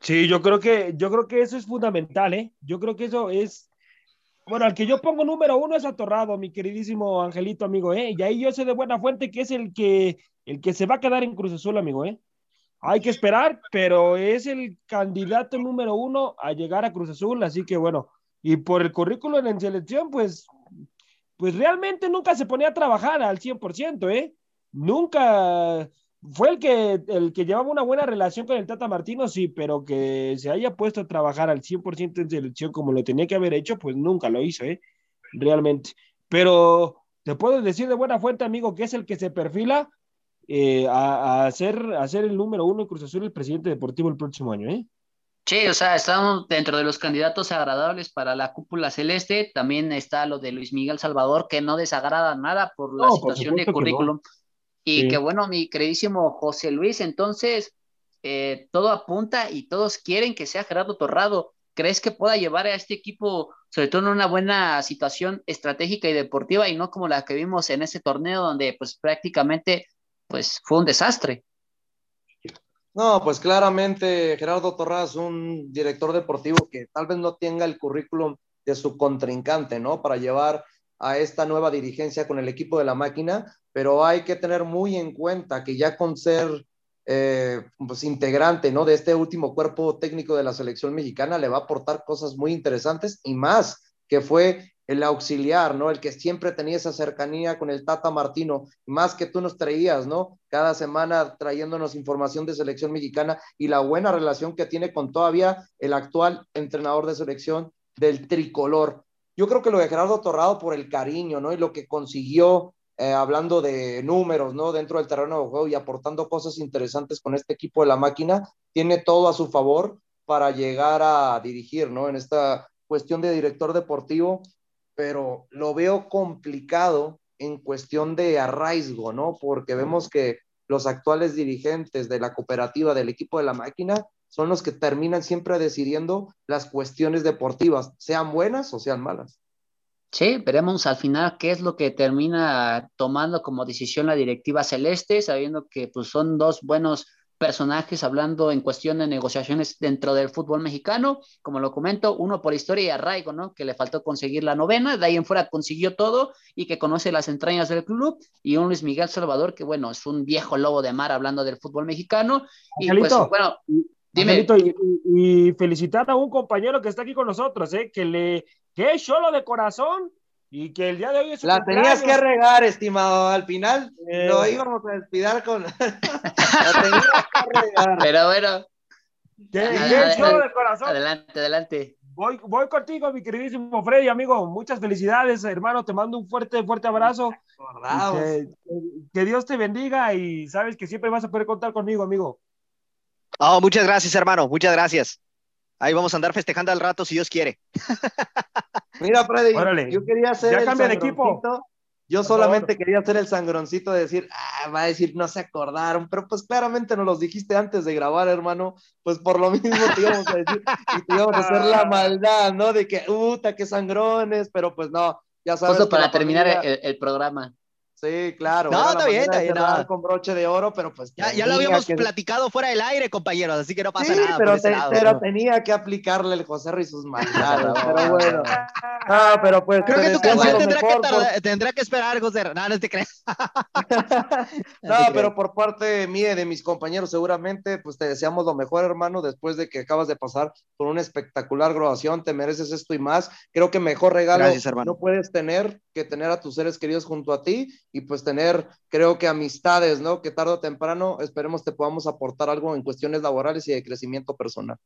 Sí, yo creo que, yo creo que eso es fundamental, ¿eh? Yo creo que eso es, bueno, al que yo pongo número uno es Atorrado, mi queridísimo Angelito, amigo, ¿eh? Y ahí yo sé de buena fuente que es el que, el que se va a quedar en Cruz Azul, amigo, ¿eh? Hay que esperar, pero es el candidato número uno a llegar a Cruz Azul, así que bueno, y por el currículum en selección, pues, pues realmente nunca se ponía a trabajar al 100%, ¿eh? Nunca fue el que, el que llevaba una buena relación con el Tata Martino, sí, pero que se haya puesto a trabajar al 100% en selección como lo tenía que haber hecho, pues nunca lo hizo, ¿eh? Realmente. Pero te puedo decir de buena fuente, amigo, que es el que se perfila eh, a, a, a ser el número uno en Cruz Azul, el presidente deportivo el próximo año, ¿eh? Sí, o sea, estamos dentro de los candidatos agradables para la cúpula celeste. También está lo de Luis Miguel Salvador, que no desagrada nada por la no, situación por de currículum. No. Y sí. que bueno, mi queridísimo José Luis, entonces eh, todo apunta y todos quieren que sea Gerardo Torrado. ¿Crees que pueda llevar a este equipo, sobre todo en una buena situación estratégica y deportiva y no como la que vimos en ese torneo donde pues prácticamente pues fue un desastre? No, pues claramente Gerardo Torras, un director deportivo que tal vez no tenga el currículum de su contrincante, ¿no? Para llevar a esta nueva dirigencia con el equipo de la máquina, pero hay que tener muy en cuenta que ya con ser eh, pues integrante, ¿no? De este último cuerpo técnico de la selección mexicana le va a aportar cosas muy interesantes y más que fue el auxiliar, ¿no? El que siempre tenía esa cercanía con el Tata Martino, más que tú nos traías, ¿no? Cada semana trayéndonos información de selección mexicana y la buena relación que tiene con todavía el actual entrenador de selección del tricolor. Yo creo que lo de Gerardo Torrado por el cariño, ¿no? Y lo que consiguió, eh, hablando de números, ¿no? Dentro del terreno de juego y aportando cosas interesantes con este equipo de la máquina, tiene todo a su favor para llegar a dirigir, ¿no? En esta cuestión de director deportivo, pero lo veo complicado en cuestión de arraigo, ¿no? Porque vemos que los actuales dirigentes de la cooperativa del equipo de la máquina son los que terminan siempre decidiendo las cuestiones deportivas, sean buenas o sean malas. Sí, veremos al final qué es lo que termina tomando como decisión la directiva celeste, sabiendo que pues, son dos buenos personajes hablando en cuestión de negociaciones dentro del fútbol mexicano, como lo comento, uno por historia y arraigo, ¿no? Que le faltó conseguir la novena, de ahí en fuera consiguió todo y que conoce las entrañas del club, y un Luis Miguel Salvador, que bueno, es un viejo lobo de mar hablando del fútbol mexicano, y pues bueno, dime. Angelito, y, y, felicitar a un compañero que está aquí con nosotros, ¿eh? Que le, que es solo de corazón, y que el día de hoy es La cumpleaños. tenías que regar, estimado. Al final eh... lo íbamos a despidir con. [LAUGHS] La tenías que regar. Pero bueno. ¿Qué, ¿qué show de corazón? Adelante, adelante. Voy, voy contigo, mi queridísimo Freddy, amigo. Muchas felicidades, hermano. Te mando un fuerte, fuerte abrazo. Que, que, Dios te bendiga y sabes que siempre vas a poder contar conmigo, amigo. Oh, muchas gracias, hermano. Muchas gracias. Ahí vamos a andar festejando al rato si Dios quiere. Mira, Freddy, Órale. yo quería hacer ya cambia de equipo. Yo solamente quería hacer el sangroncito de decir, ah, va a decir, no se acordaron, pero pues claramente nos los dijiste antes de grabar, hermano, pues por lo mismo te íbamos a decir, y te íbamos a hacer la [LAUGHS] maldad, ¿no? De que, puta, qué sangrones, pero pues no, ya sabes. Justo para terminar familia... el, el, programa. Sí, claro. No, está bien, está bien. No. Con broche de oro, pero pues. Ya, ya lo habíamos que... platicado fuera del aire, compañeros, así que no pasa sí, nada. Pero, te, lado, pero ¿no? tenía que aplicarle el José y sus [LAUGHS] pero bueno. Ah, pero pues. Creo que tu canción tendrá que, tardar- por- tendrá que esperar de. No, no te creas. [LAUGHS] No, pero por parte mía y de mis compañeros, seguramente, pues te deseamos lo mejor, hermano, después de que acabas de pasar por una espectacular grabación, te mereces esto y más. Creo que mejor regalo Gracias, hermano. no puedes tener que tener a tus seres queridos junto a ti y pues tener, creo que amistades, ¿no? Que tarde o temprano esperemos te podamos aportar algo en cuestiones laborales y de crecimiento personal.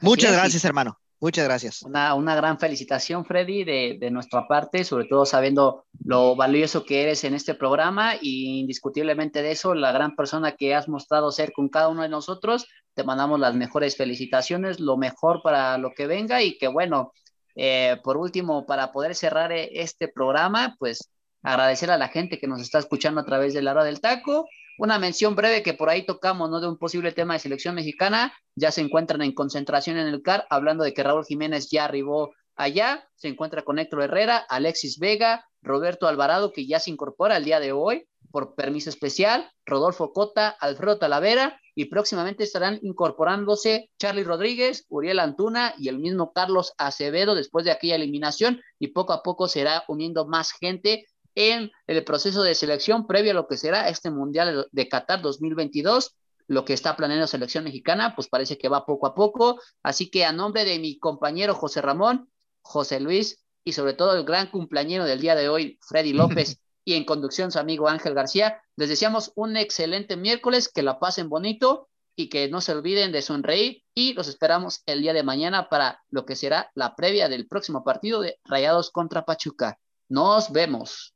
Muchas gracias, hermano. Muchas gracias. Una, una gran felicitación, Freddy, de, de nuestra parte, sobre todo sabiendo lo valioso que eres en este programa y indiscutiblemente de eso, la gran persona que has mostrado ser con cada uno de nosotros. Te mandamos las mejores felicitaciones, lo mejor para lo que venga y que bueno, eh, por último, para poder cerrar eh, este programa, pues agradecer a la gente que nos está escuchando a través de la hora del taco. Una mención breve que por ahí tocamos, ¿no? De un posible tema de selección mexicana. Ya se encuentran en concentración en el CAR, hablando de que Raúl Jiménez ya arribó allá. Se encuentra con Héctor Herrera, Alexis Vega, Roberto Alvarado, que ya se incorpora el día de hoy por permiso especial, Rodolfo Cota, Alfredo Talavera, y próximamente estarán incorporándose Charlie Rodríguez, Uriel Antuna y el mismo Carlos Acevedo después de aquella eliminación, y poco a poco será uniendo más gente en el proceso de selección previo a lo que será este Mundial de Qatar 2022. Lo que está planeando selección mexicana, pues parece que va poco a poco. Así que a nombre de mi compañero José Ramón, José Luis y sobre todo el gran cumpleañero del día de hoy, Freddy López, [LAUGHS] y en conducción su amigo Ángel García, les deseamos un excelente miércoles, que la pasen bonito y que no se olviden de sonreír y los esperamos el día de mañana para lo que será la previa del próximo partido de Rayados contra Pachuca. Nos vemos.